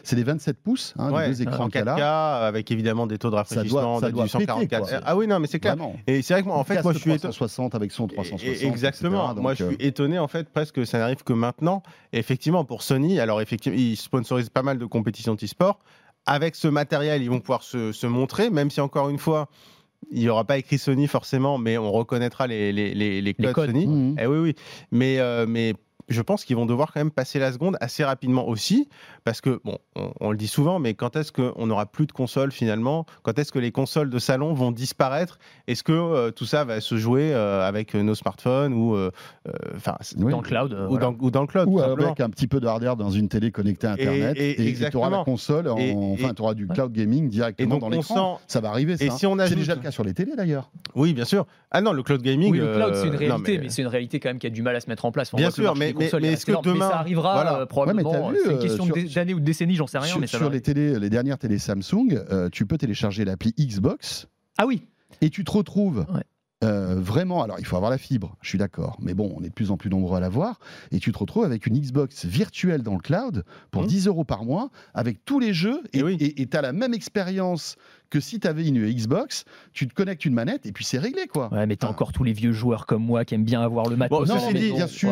C'est des 27 pouces, hein, deux écrans en 4K, avec évidemment des taux de rafraîchissement ça doit, ça doit du 144. ah oui, non, mais c'est clair. Et c'est vrai que moi, en fait, moi, je suis 360 avec son 360. Exactement. moi, je suis euh, étonné en fait presque que ça n'arrive que maintenant. effectivement, pour Sony, alors effectivement, ils sponsorisent pas mal de compétitions e-sport. Avec ce matériel, ils vont pouvoir se, se montrer, même si encore une fois, il n'y aura pas écrit Sony forcément, mais on reconnaîtra les, les, les, codes, Sony. Mmh. Eh oui, oui. Mais, euh, mais je pense qu'ils vont devoir quand même passer la seconde assez rapidement aussi, parce que, bon, on, le dit souvent, mais quand est-ce qu'on n'aura plus de consoles finalement? Quand est-ce que les consoles de salon vont disparaître? Est-ce que euh, tout ça va se jouer euh, avec nos smartphones ou enfin dans le cloud ou, dans, ou, dans, le cloud Ou avec un petit peu de hardware dans une télé connectée à Internet et tu auras la console, enfin tu auras du cloud gaming directement dans l'écran. Ça va arriver ça. Si C'est déjà le cas sur les télés d'ailleurs. Oui, bien sûr. Ah non, le cloud gaming. Oui, le cloud c'est une réalité, mais, c'est une réalité quand même qui a du mal à se mettre en place. bien sûr, mais mais, est-ce que demain. ça arrivera euh, probablement. c'est une euh, question d'années ou de décennies, j'en sais rien. mais sur les, télé, les dernières télé Samsung, euh, tu peux télécharger l'appli Xbox. Ah oui. Et tu te retrouves. vraiment, alors il faut avoir la fibre, je suis d'accord, mais bon, on est de plus en plus nombreux à l'avoir, et tu te retrouves avec une Xbox virtuelle dans le cloud pour 10 mmh. euros par mois, avec tous les jeux, et tu as la même expérience que si tu avais une Xbox, tu te connectes une manette et puis c'est réglé quoi. Ouais, mais t'as encore tous les vieux joueurs comme moi qui aiment bien avoir le matos. non, mais bien sûr,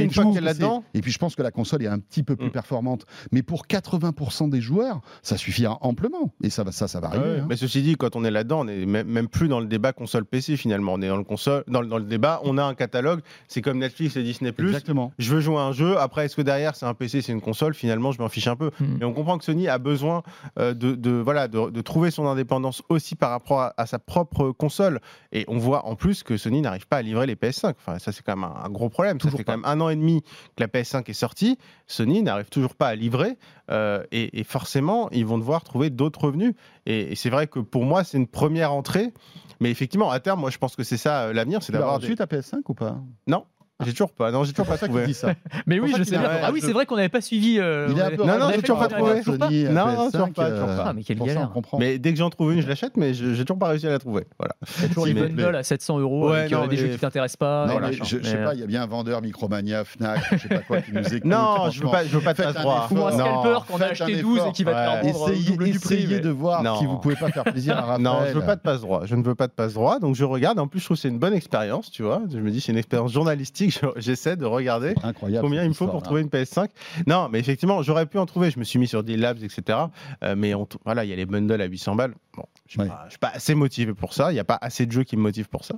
une fois qu'elle là-dedans. Et puis je pense que la console est un petit peu plus mm. performante, mais pour 80% des joueurs, ça suffira amplement et ça va, ça, ça va arriver. Hein. Mais ceci dit, quand on est là-dedans, on est même plus dans le débat console PC finalement. On est dans le console, dans, le débat, on a un catalogue. C'est comme Netflix et Disney Exactement. Je veux jouer à un jeu. Après, est-ce que derrière c'est un PC, c'est une console? Finalement, je m'en fiche un peu. Mm. Et on comprend que Sony a besoin euh, de, voilà de trouver son indépendance aussi par rapport à, sa propre console. Et on voit en plus que Sony n'arrive pas à livrer les PS5. Enfin, ça, c'est quand même un, gros problème. ça fait quand même un an et demi que la PS5 est sortie. Sony n'arrive toujours pas à livrer. Euh, et, forcément, ils vont devoir trouver d'autres revenus. Et, c'est vrai que pour moi, c'est une première entrée. Mais effectivement, à terme, moi, je pense que c'est ça euh, l'avenir. C'est d'avoir. ensuite des... ta PS5 ou pas? Non. J'ai toujours pas. Non, j'ai toujours pas trouvé. Dit ça. Mais oui, je sais bien. Ah oui, c'est vrai qu'on n'avait pas suivi. Euh, il est un peu non, non, j'ai toujours pas trouvé. Non, non, toujours pas. Ah, mais quelle galère. Mais dès que j'en trouve une, je l'achète, mais j'ai toujours pas réussi à la trouver. Voilà. Il y a toujours les bundles à 700 euros qui ont des jeux qui t'intéressent pas. Non, je sais pas. Il y a bien un vendeur Micromania, Fnac, je sais pas quoi qui nous écoute. Non, je veux pas. Je veux pas de passe droit. Ou un scalper qu'on a acheté 12 et qui va te faire vendre double du prix. Essayez de voir si vous pouvez pas faire plaisir à Raphaël. Non, je veux pas de passe droit. Je ne veux pas de passe droit. Donc je regarde. En plus, je trouve c'est une bonne expérience. Tu vois. Je me dis c'est une expérience journalistique. j'essaie de regarder Incroyable, combien il me faut pour trouver une PS5. Non, mais effectivement, j'aurais pu en trouver. Je me suis mis sur des labs, etc. Euh, mais voilà, il y a les bundles à 800 balles. Bon, je ne suis, pas assez motivé pour ça. Il n'y a pas assez de jeux qui me motivent pour ça.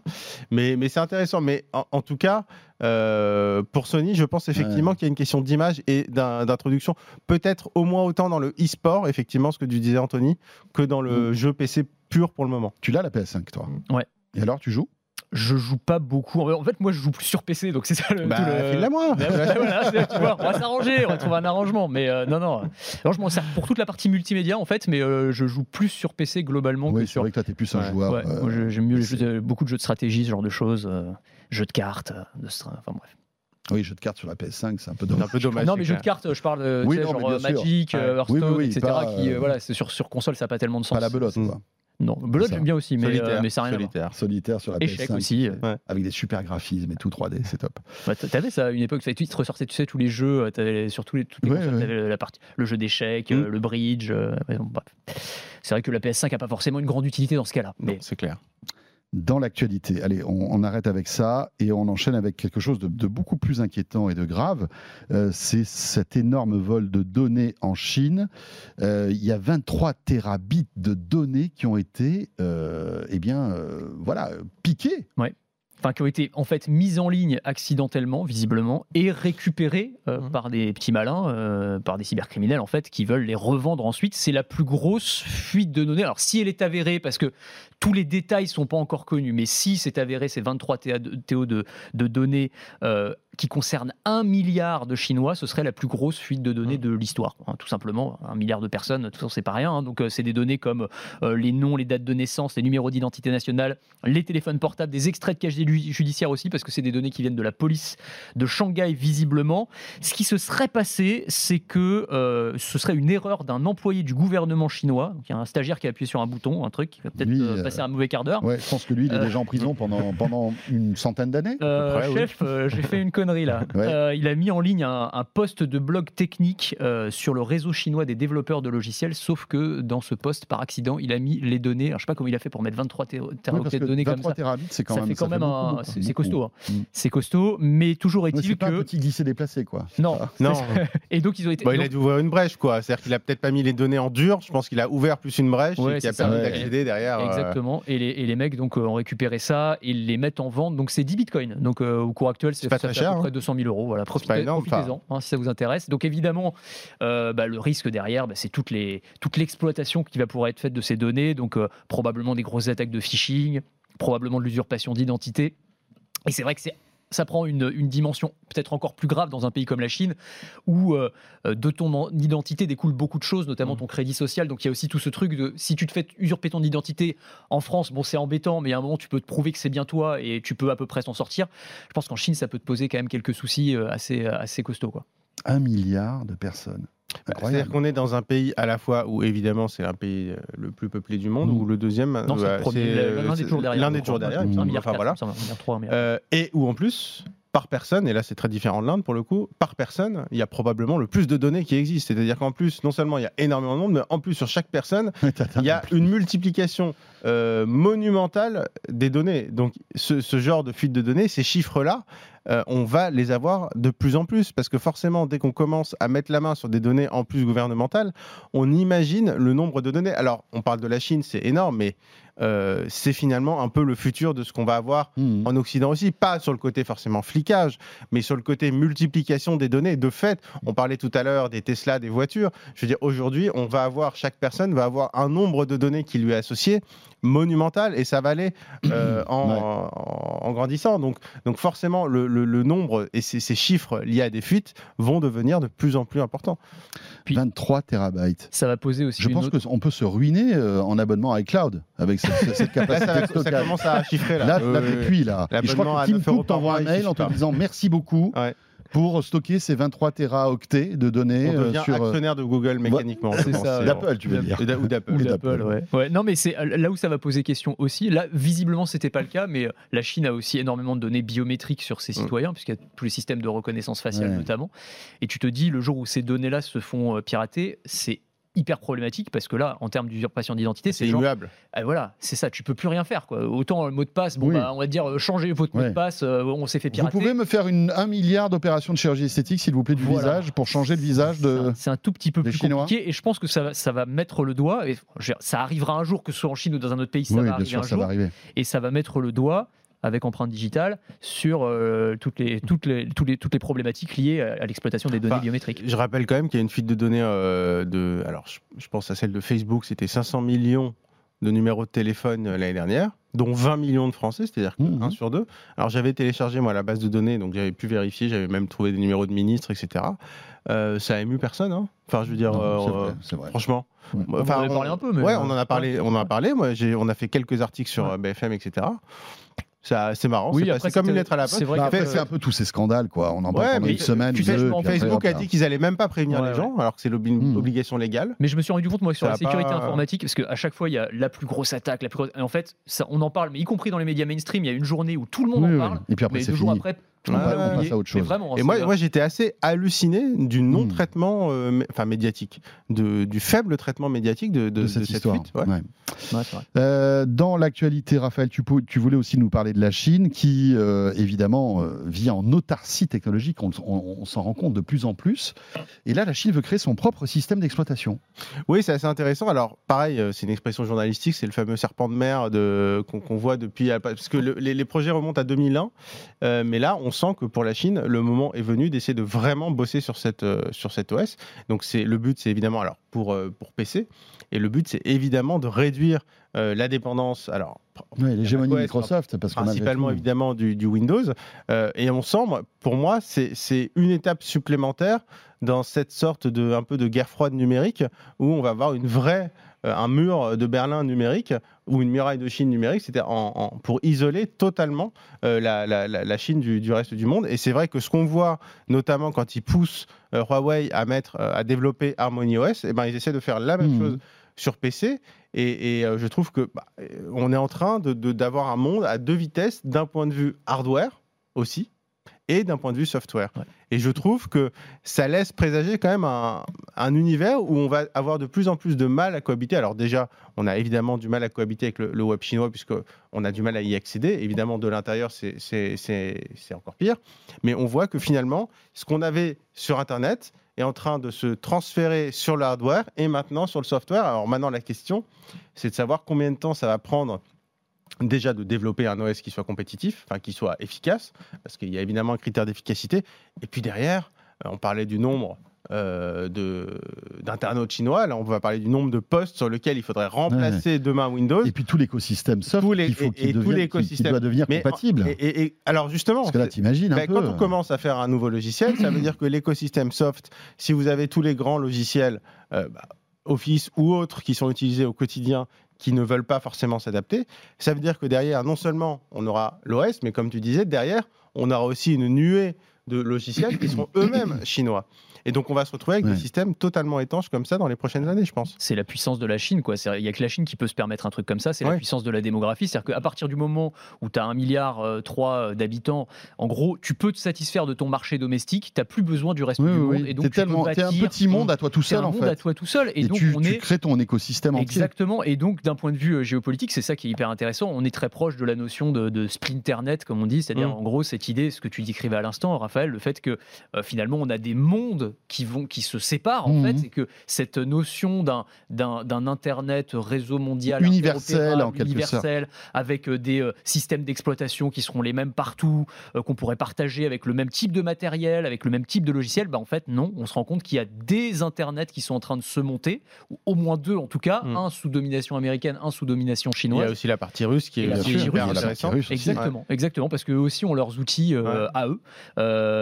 Mais, mais c'est intéressant. Mais en, tout cas, euh, pour Sony, je pense effectivement qu'il y a une question d'image et d'introduction. Peut-être au moins autant dans le e-sport, effectivement, ce que tu disais, Anthony, que dans le mm. jeu PC pur pour le moment. Tu l'as la PS5, toi? Ouais. Et alors, tu joues? Je joue pas beaucoup. En fait, moi, je joue plus sur PC, donc c'est ça le. Bah, tout la moi. tu vois, on va s'arranger, on va trouver un arrangement. Mais euh, non, non. Alors, je m'en sers pour toute la partie multimédia, en fait, mais euh, je joue plus sur PC globalement oui, que sur. C'est vrai que toi, t'es plus un joueur. Euh, j'aime mieux les jeux beaucoup de jeux de stratégie, ce genre de choses, jeux de cartes, de enfin bref. Oui, jeux de cartes sur la PS5, c'est un peu dommage. Un peu dommage non, mais jeux de cartes, je parle de oui, genre Magic, Hearthstone, etc. qui, voilà, sur, sur console, ça n'a pas tellement de sens. Pas la belote, quoi. Non, Blood j'aime bien aussi, mais, solitaire, euh, mais ça rien. Solitaire. solitaire sur la Échec PS5. aussi. Avec des super graphismes et tout 3D, c'est top. T'avais ça à une époque, tu te ressortais tu sais, tous les jeux, avais, sur tous les, toutes les consoles, la partie, le jeu d'échecs, mm. le bridge. Euh, c'est vrai que la PS5 n'a pas forcément une grande utilité dans ce cas-là. Mais... C'est clair dans l'actualité. Allez, on, arrête avec ça et on enchaîne avec quelque chose de, beaucoup plus inquiétant et de grave. Euh, c'est cet énorme vol de données en Chine. Euh, il y a 23 terabits de données qui ont été, euh, eh bien, voilà, piqués. Ouais enfin qui ont été en fait mises en ligne accidentellement, visiblement, et récupérées mmh. par des petits malins, par des cybercriminels en fait, qui veulent les revendre ensuite. C'est la plus grosse fuite de données. Alors si elle est avérée, parce que tous les détails sont pas encore connus, mais si c'est avéré, ces 23 TO de, de données euh, qui concernent un milliard de Chinois, ce serait la plus grosse fuite de données mmh. de l'histoire. Hein, tout simplement, un milliard de personnes, tout ça c'est pas rien. Hein. donc euh, c'est des données comme euh, les noms, les dates de naissance, les numéros d'identité nationale, les téléphones portables, des extraits de casiers judiciaires aussi, parce que c'est des données qui viennent de la police de Shanghai visiblement. Ce qui se serait passé, c'est que ce serait une erreur d'un employé du gouvernement chinois. Donc, il y a un stagiaire qui a appuyé sur un bouton, un truc qui va peut-être c'est un mauvais quart d'heure. Ouais, je pense que lui, il est déjà en prison pendant, pendant une centaine d'années. Euh, chef, euh, j'ai fait une là. Euh, il a mis en ligne un, poste de blog technique sur le réseau chinois des développeurs de logiciels, sauf que dans ce poste, par accident, il a mis les données. Alors, je sais pas comment il a fait pour mettre 23 teraoctets de données comme ça. c'est quand ça même, fait quand même c'est costaud. Hein. Mm. C'est costaud, mais toujours est-il que. C'est pas un petit glissé déplacé, quoi. Non. non. Et donc, ils ont été. il a dû ouvrir une brèche, quoi. C'est-à-dire qu'il a peut-être pas mis les données en dur. Je pense qu'il a ouvert plus une brèche et qui a permis d'accéder derrière. Exactement. Et les, les mecs donc, euh, ont récupéré ça et les mettent en vente. Donc c'est 10 bitcoins. Donc euh, au cours actuel, c'est pas très cher. À peu près 200 000 euros. Voilà, profitez-en hein, si ça vous intéresse. Donc évidemment, euh, bah, le risque derrière, bah, c'est toute l'exploitation qui va pouvoir être faite de ces données. Donc probablement des grosses attaques de phishing, probablement de l'usurpation d'identité. Et c'est vrai que c'est ça prend une, dimension peut-être encore plus grave dans un pays comme la Chine, où euh, euh, de ton identité découle beaucoup de choses, notamment mmh. ton crédit social. Donc il y a aussi tout ce truc de si tu te fais usurper ton identité en France, bon c'est embêtant, mais à un moment tu peux te prouver que c'est bien toi et tu peux à peu près t'en sortir. Je pense qu'en Chine ça peut te poser quand même quelques soucis euh, assez, assez costauds. Quoi. Un milliard de personnes. C'est-à-dire qu'on est dans un pays à la fois où évidemment c'est un pays euh, le plus peuplé du monde, mmh. ou le deuxième, c'est euh, l'un des toujours derrière. L'un des toujours derrière. Enfin, voilà. Euh, et où en plus, par personne, et là c'est très différent de l'Inde pour le coup, par personne, il y a probablement le plus de données qui existent. C'est-à-dire qu'en plus, non seulement il y a énormément de monde, mais en plus sur chaque personne, il y a une multiplication monumentale des données. Donc ce, ce, genre de fuite de données, ces chiffres-là, euh, on va les avoir de plus en plus. Parce que forcément, dès qu'on commence à mettre la main sur des données en plus gouvernementales, on imagine le nombre de données. Alors, on parle de la Chine, c'est énorme, mais euh, c'est finalement un peu le futur de ce qu'on va avoir mmh. en Occident aussi. Pas sur le côté forcément flicage, mais sur le côté multiplication des données. De fait, on parlait tout à l'heure des Tesla, des voitures. Je veux dire, aujourd'hui, on va avoir, chaque personne va avoir un nombre de données qui lui est associé monumental et ça va aller euh, en, grandissant. Donc, donc forcément, le, nombre et ces, chiffres liés à des fuites vont devenir de plus en plus importants. Puis, 23 terabytes. Ça va poser aussi. Je pense qu'on peut se ruiner euh, en abonnement iCloud avec cette, cette capacité là, ça, ça, commence à chiffrer là. Là, là, depuis là. Et je crois que Tim Cook t'envoie un mail en te disant merci beaucoup. Ouais pour stocker ces 23 téraoctets de données. On devient euh, actionnaire de Google mécaniquement. c'est ça. D'Apple, tu veux dire. Ou d'Apple. Ouais. ouais. Non, mais c'est là où ça va poser question aussi. Là, visiblement, c'était pas le cas, mais euh, la Chine a aussi énormément de données biométriques sur ses mm. citoyens, puisqu'il y a tous les systèmes de reconnaissance faciale notamment. Et tu te dis, le jour où ces données-là se font euh, pirater, c'est hyper problématique parce que là, en termes d'usurpation d'identité, c'est immuable. Eh, voilà, c'est ça, tu peux plus rien faire. Quoi. Autant le mot de passe, bon, bah, on va dire changer votre mot de passe, on s'est fait pirater. Vous pouvez me faire une, un milliard d'opérations de chirurgie esthétique, s'il vous plaît, du visage pour changer le visage de. C'est un, tout petit peu plus compliqué et je pense que ça, ça va mettre le doigt. Et, ça arrivera un jour que ce soit en Chine ou dans un autre pays, ça va arriver un jour. Et ça va mettre le doigt avec empreinte digitale sur euh, toutes, les, toutes, les, toutes, les, toutes les problématiques liées à, l'exploitation des données biométriques. Je rappelle quand même qu'il y a une fuite de données euh, de. Alors, je, pense à celle de Facebook, c'était 500 millions de numéros de téléphone euh, l'année dernière, dont 20 millions de Français, c'est-à-dire mmh, 1 mmh. sur 2. Alors j'avais téléchargé moi la base de données, donc j'avais pu vérifier, j'avais même trouvé des numéros de ministres, etc. ça a ému personne. Hein. enfin, je veux dire, franchement. on en a parlé un peu, mais ouais, on en a parlé. On en a parlé. Moi, on a fait quelques articles sur BFM, etc c'est marrant. Oui, c'est comme une lettre à la poste. C'est bah, un peu tous ces scandales, quoi. On en parle pendant une semaine. Facebook a dit qu'ils allaient même pas prévenir les gens, alors que c'est l'obligation hmm. légale. Mais je me suis rendu compte moi sur la sécurité informatique, parce qu'à chaque fois il y a la plus grosse attaque, la plus en fait, ça, on en parle, mais y compris dans les médias mainstream, il y a une journée où tout le monde en parle. Et puis après, mais deux jours après, on passe à autre chose. et moi, moi j'étais assez halluciné du non-traitement euh, enfin, médiatique, de, du faible traitement médiatique de, de, cette, histoire. Euh, dans l'actualité, Raphaël, tu, tu, voulais aussi nous parler de la Chine qui, euh, évidemment, vit en autarcie technologique. On, s'en rend compte de plus en plus. Et là, la Chine veut créer son propre système d'exploitation. Oui, c'est assez intéressant. Alors, pareil, c'est une expression journalistique, c'est le fameux serpent de mer qu'on voit depuis. Parce que les, les, projets remontent à 2001. mais là, on sent que pour la Chine, le moment est venu d'essayer de vraiment bosser sur cette, euh, sur cette OS. Donc c'est le but, c'est évidemment alors pour, euh, pour PC, et le but, c'est évidemment de réduire euh, la dépendance. Alors, l'hégémonie Microsoft, parce principalement évidemment du, du Windows. et on sent, pour moi, c'est une étape supplémentaire dans cette sorte de un peu de guerre froide numérique où on va avoir une vraie un mur de Berlin numérique ou une muraille de Chine numérique, c'était en, pour isoler totalement euh, la, Chine du, reste du monde. Et c'est vrai que ce qu'on voit, notamment quand ils poussent euh, Huawei à mettre, à développer Harmony OS, et eh ben ils essaient de faire la même hmm. chose sur PC. Et, je trouve que bah, on est en train d'avoir un monde à deux vitesses d'un point de vue hardware aussi et d'un point de vue software. Et je trouve que ça laisse présager quand même un, univers où on va avoir de plus en plus de mal à cohabiter. Alors déjà, on a évidemment du mal à cohabiter avec le, web chinois puisqu'on a du mal à y accéder. Évidemment, de l'intérieur, c'est encore pire. Mais on voit que finalement, ce qu'on avait sur Internet est en train de se transférer sur le hardware et maintenant sur le software. Alors maintenant, la question, c'est de savoir combien de temps ça va prendre déjà de développer un OS qui soit compétitif, enfin qui soit efficace, parce qu'il y a évidemment un critère d'efficacité. Et puis derrière, euh, on parlait du nombre euh, d'internautes chinois. Là, on va parler du nombre de postes sur lesquels il faudrait remplacer demain Windows. Et puis tout l'écosystème soft les, il faut qu'il doit devenir compatible. Et, alors justement, parce que là, t'imagines un ben, peu. Quand on commence à faire un nouveau logiciel, ça veut dire que l'écosystème soft, si vous avez tous les grands logiciels, euh, bah, Office ou autres qui sont utilisés au quotidien qui ne veulent pas forcément s'adapter. Ça veut dire que derrière, non seulement on aura l'OS, mais comme tu disais, derrière, on aura aussi une nuée de logiciels qui seront eux-mêmes chinois. Et donc, on va se retrouver avec des systèmes totalement étanches comme ça dans les prochaines années, je pense. C'est la puissance de la Chine, quoi. Il n'y a que la Chine qui peut se permettre un truc comme ça. C'est la puissance de la démographie. C'est-à-dire qu'à partir du moment où tu as un milliard euh, trois euh, d'habitants, en gros, tu peux te satisfaire de ton marché domestique. Tu n'as plus besoin du reste du monde. Et donc, tu es un petit monde à toi tout seul, un monde à toi tout seul. Et, donc, tu, on est... crées ton écosystème entier. Exactement. Et donc, d'un point de vue euh, géopolitique, c'est ça qui est hyper intéressant. On est très proche de la notion de, de splinternet, comme on dit. C'est-à-dire, mm. en gros, cette idée, ce que tu décrivais à l'instant, Raphaël, le fait que euh, finalement on a des mondes qui vont qui se séparent en fait, mhm. et que cette notion d'un d'un internet réseau mondial universel, en universel avec euh, des euh, systèmes d'exploitation qui seront les mêmes partout, qu'on pourrait partager avec le même type de matériel, avec le même type de logiciel, bah en fait non, on se rend compte qu'il y a des internets qui sont en train de se monter, ou au moins deux en tout cas, mhm. un sous domination américaine, un sous domination chinoise. Il y a aussi la partie russe qui est super intéressante. Exactement, exactement, parce qu'eux aussi ont leurs outils à eux.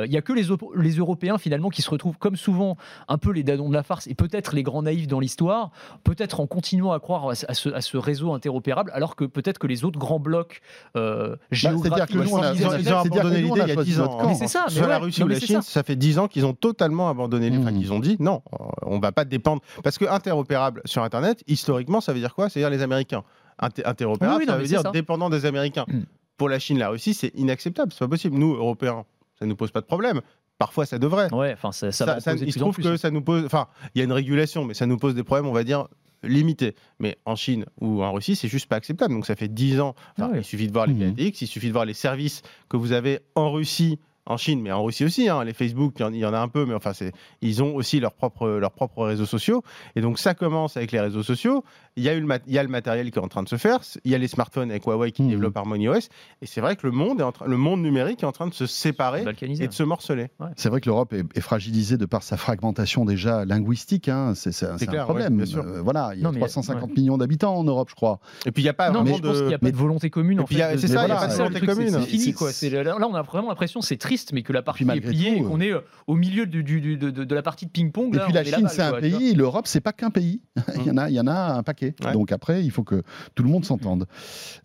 Il y a que les, les Européens finalement qui se retrouvent comme souvent un peu les dadons de la farce et peut-être les grands naïfs dans l'histoire, peut-être en continuant à croire à ce, réseau interopérable, alors que peut-être que les autres grands blocs euh, géographiques... C'est-à-dire a, ils ont abandonné l'idée il y a 10 ans. Mais c'est ça. Sur la Russie ou la Chine, ça. fait 10 ans qu'ils ont totalement abandonné les... Enfin, qu'ils ont dit, non, on va pas dépendre... Parce que interopérable sur Internet, historiquement, ça veut dire quoi? C'est-à-dire les Américains. interopérable, ça veut dire dépendant des Américains. Mm. Pour la Chine, la Russie, c'est inacceptable, c'est pas possible. Nous, Européens, ça ne nous pose pas de problème. parfois ça devrait. Ouais, enfin ça, il se trouve que ça nous pose, enfin, il y a une régulation, mais ça nous pose des problèmes, on va dire limités. Mais en Chine ou en Russie, c'est juste pas acceptable. Donc ça fait 10 ans. Ah il suffit de voir les mmh. il suffit de voir les services que vous avez en Russie en Chine, mais en Russie aussi. Hein, les Facebook, il y en a un peu, mais enfin, ils ont aussi leurs propres, leurs propres réseaux sociaux. Et donc, ça commence avec les réseaux sociaux. Il y, a eu le il y a le matériel qui est en train de se faire. Il y a les smartphones avec Huawei qui mmh. développent OS. Et c'est vrai que le monde, est en train, le monde numérique est en train de se séparer et de se morceler. C'est vrai que l'Europe est, fragilisée de par sa fragmentation déjà linguistique. Hein. C'est un problème. Euh, voilà, il y a 350 millions d'habitants en Europe, je crois. Et puis, il n'y a pas non, je pense qu'il n'y a pas de volonté commune. C'est ça, il n'y a pas de volonté commune. C'est fini, quoi. Là, on a vraiment l'impression, c'est triste mais que la partie est pliée et qu'on est euh, au milieu du, de, la partie de ping-pong. Et puis la Chine, c'est un pays, l'Europe, c'est pas qu'un pays. il, y en a, il y en a un paquet. Donc après, il faut que tout le monde s'entende.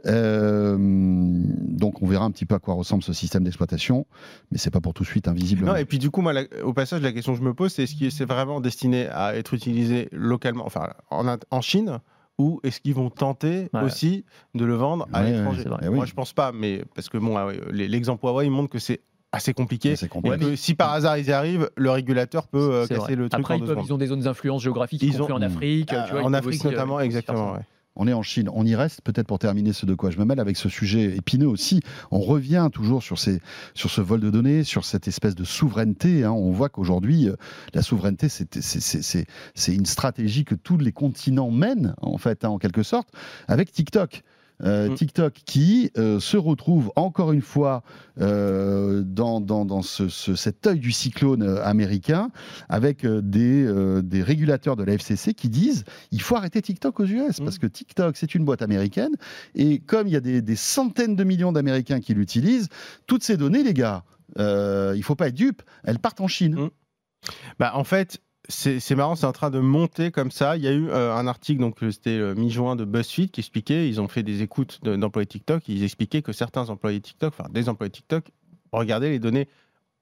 Euh, donc on verra un petit peu à quoi ressemble ce système d'exploitation, mais c'est pas pour tout de suite invisible. Non, et puis du coup, moi, au passage, la question que je me pose, c'est est-ce que c'est vraiment destiné à être utilisé localement, enfin en, en Chine ou est-ce qu'ils vont tenter aussi de le vendre à l'étranger? eh Moi, je pense pas, mais parce que bon, ah l'exemple Huawei montre que c'est assez compliqué. Et que si par hasard ils y arrivent, le régulateur peut euh, casser le truc. Après, ils, ont des zones d'influence géographiques, ils ont... en Afrique. tu vois, en Afrique notamment, euh, exactement. On est en Chine. On y reste peut-être pour terminer ce de quoi je me mêle avec ce sujet épineux aussi. On revient toujours sur, ces, sur ce vol de données, sur cette espèce de souveraineté. Hein. On voit qu'aujourd'hui, euh, la souveraineté, c'est une stratégie que tous les continents mènent, en fait, hein, en quelque sorte, avec TikTok. Euh, mm. TikTok qui euh, se retrouve encore une fois euh, dans, dans, ce, cet œil du cyclone américain avec des, des, régulateurs de la FCC qui disent il faut arrêter TikTok aux US parce mm. que TikTok c'est une boîte américaine et comme il y a des, centaines de millions d'Américains qui l'utilisent, toutes ces données, les gars, il ne faut pas être dupe, elles partent en Chine. Mm. Bah, en fait, c'est marrant, c'est en train de monter comme ça. Il y a eu euh, un article, donc euh, c'était euh, mi-juin de BuzzFeed, qui expliquait, ils ont fait des écoutes d'employés TikTok, ils expliquaient que certains employés TikTok, enfin des employés TikTok, regardaient les données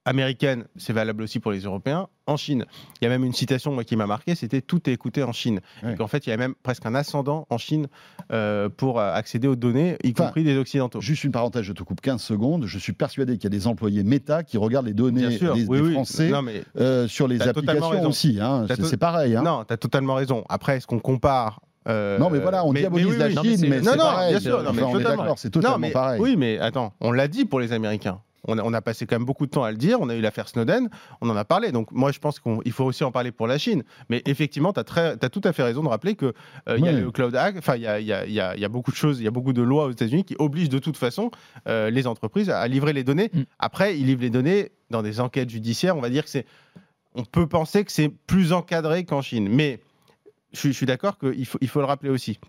américaine, c'est valable aussi pour les Européens, en Chine. Il y a même une citation moi, qui m'a marqué, c'était tout est écouté en Chine. En qu'en fait, il y a même presque un ascendant en Chine euh, pour accéder aux données, y compris des Occidentaux. Juste une parenthèse, je te coupe 15 secondes. Je suis persuadé qu'il y a des employés Meta qui regardent les données des, Français euh, sur les applications aussi. Hein. C'est pareil. Hein. Non, tu as totalement raison. Après, est-ce qu'on compare euh, non, mais voilà, on diabolise la Chine, mais, c'est pareil. Bien sûr, non, c'est totalement pareil. Oui, mais attends, on l'a dit pour les Américains. On a, passé quand même beaucoup de temps à le dire. On a eu l'affaire Snowden, on en a parlé. Donc moi, je pense qu'il faut aussi en parler pour la Chine. Mais effectivement, tu as, tout à fait raison de rappeler qu'il euh, y a le Cloud Act, enfin, il y a, beaucoup de choses, il y a beaucoup de lois aux États-Unis qui obligent de toute façon euh, les entreprises à livrer les données. Mm. Après, ils livrent les données dans des enquêtes judiciaires. On va dire que c'est. On peut penser que c'est plus encadré qu'en Chine. Mais je, suis d'accord qu'il faut, il faut le rappeler aussi.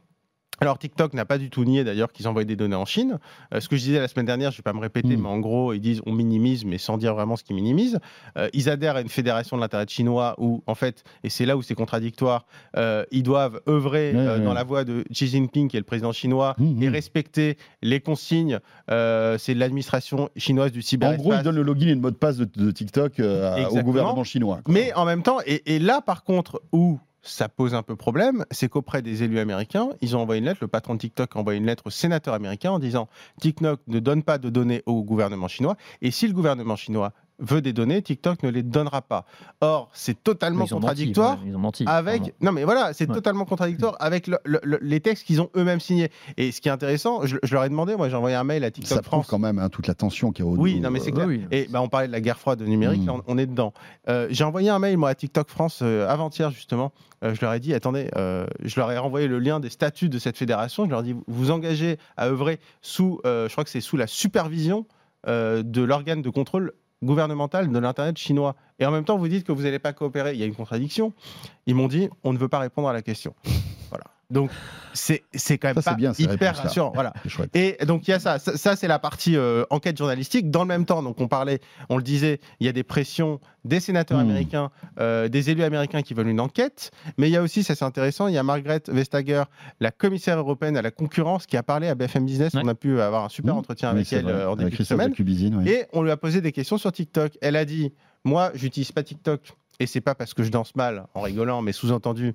Alors TikTok n'a pas du tout nié d'ailleurs qu'ils envoient des données en Chine. Euh, ce que je disais la semaine dernière, je ne vais pas me répéter, hmm. mais en gros, ils disent on minimise, mais sans dire vraiment ce qu'ils minimisent. Euh, ils adhèrent à une fédération de l'internet chinois où, en fait, et c'est là où c'est contradictoire, euh, ils doivent œuvrer dans la voie de Xi Jinping, qui est le président chinois, hmm, et hmm. respecter les consignes. c'est l'administration chinoise du cyberespace. En gros, ils donnent le login et le mot de passe de, TikTok au gouvernement chinois. Mais en même temps, et là par contre, où ça pose un peu problème, c'est qu'auprès des élus américains, ils ont envoyé une lettre, le patron de TikTok a envoyé une lettre au sénateur américain en disant TikTok ne donne pas de données au gouvernement chinois, et si le gouvernement chinois veut des données, TikTok ne les donnera pas. Or, c'est totalement contradictoire avec. Non, mais voilà, c'est totalement contradictoire avec les textes qu'ils ont eux-mêmes signés. Et ce qui est intéressant, je, leur ai demandé, moi, j'ai envoyé un mail à TikTok Ça prouve quand même hein, toute la tension qui est au. Oui, non, mais c'est clair. Et bah, on parlait de la guerre froide numérique, hmm. on, est dedans. Euh, j'ai envoyé un mail moi à TikTok France euh, avant-hier justement. Euh, je leur ai dit, attendez, je leur ai renvoyé le lien des statuts de cette fédération. Je leur ai dit, vous vous engagez à œuvrer sous, je crois que c'est sous la supervision de l'organe de contrôle gouvernementale de l'Internet chinois. Et en même temps, vous dites que vous n'allez pas coopérer. Il y a une contradiction. Ils m'ont dit, on ne veut pas répondre à la question. Voilà. Donc, c'est quand même pas hyper rassurant. Voilà. Et donc, il y a ça. Ça, c'est la partie euh, enquête journalistique. Dans le même temps, donc on parlait, on le disait, il y a des pressions des sénateurs hmm. américains, euh, des élus américains qui veulent une enquête. Mais il y a aussi, ça c'est intéressant, il y a Margaret Vestager, la commissaire européenne à la concurrence, qui a parlé à BFM Business. On a pu avoir un super hmm. entretien avec elle euh, en début de semaine. Et on lui a posé des questions sur TikTok. Elle a dit Moi, j'utilise pas TikTok. Et c'est pas parce que je danse mal en rigolant, mais sous-entendu.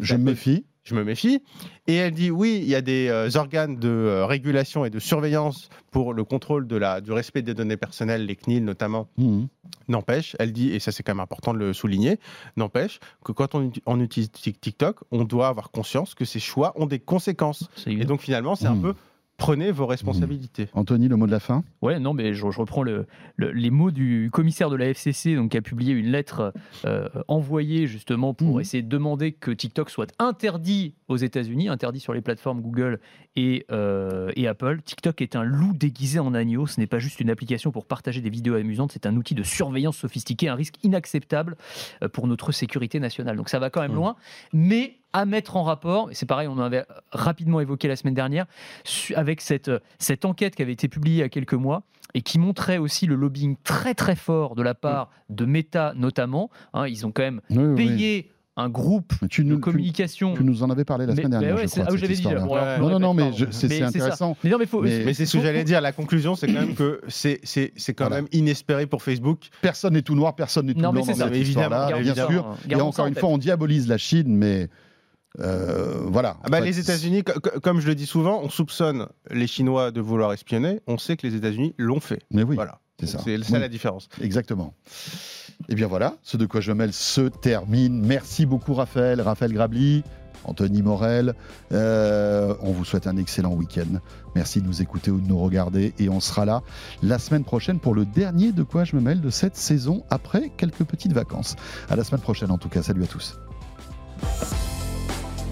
Je me méfie je me méfie. Et elle dit oui, il y a des euh, organes de euh, régulation et de surveillance pour le contrôle de la, du respect des données personnelles, les CNIL notamment. Mmh. N'empêche, elle dit, et ça c'est quand même important de le souligner, n'empêche que quand on, on, utilise TikTok, on doit avoir conscience que ces choix ont des conséquences. Et donc finalement, c'est un mmh. peu prenez vos responsabilités. Mmh. Anthony, le mot de la fin? Ouais, non, mais je, reprends le, les mots du commissaire de la FCC, donc, qui a publié une lettre euh, envoyée justement pour mmh. essayer de demander que TikTok soit interdit aux États-Unis, interdit sur les plateformes Google et, euh, et, Apple. TikTok est un loup déguisé en agneau. Ce n'est pas juste une application pour partager des vidéos amusantes, c'est un outil de surveillance sophistiqué, un risque inacceptable euh, pour notre sécurité nationale. Donc ça va quand même mmh. loin, mais à mettre en rapport, et c'est pareil, on en avait rapidement évoqué la semaine dernière, avec cette, cette enquête qui avait été publiée il y a quelques mois et qui montrait aussi le lobbying très très fort de la part de Meta notamment. Hein, ils ont quand même payé un groupe de communication. Tu, nous en avais parlé la semaine dernière. je crois, j'avais dit. non, non, non, mais c'est intéressant. Mais, non, mais, mais c'est ce que j'allais dire. La conclusion, c'est quand même que c'est quand même inespéré pour Facebook. Personne n'est tout noir, personne n'est tout blanc dans cette histoire-là, bien sûr. Et encore une fois, on diabolise la Chine, mais euh, voilà. Ah bah, les États-Unis, comme je le dis souvent, on soupçonne les Chinois de vouloir espionner. On sait que les États-Unis l'ont fait. Mais oui. Voilà. C'est ça. C'est ça la différence. Exactement. Et eh bien voilà, ce de quoi je mêle se termine. Merci beaucoup Raphaël, Raphaël Grabli, Anthony Morel. Euh, on vous souhaite un excellent week-end. Merci de nous écouter ou de nous regarder. Et on sera là la semaine prochaine pour le dernier de quoi je me mêle de cette saison après quelques petites vacances. À la semaine prochaine en tout cas. Salut à tous.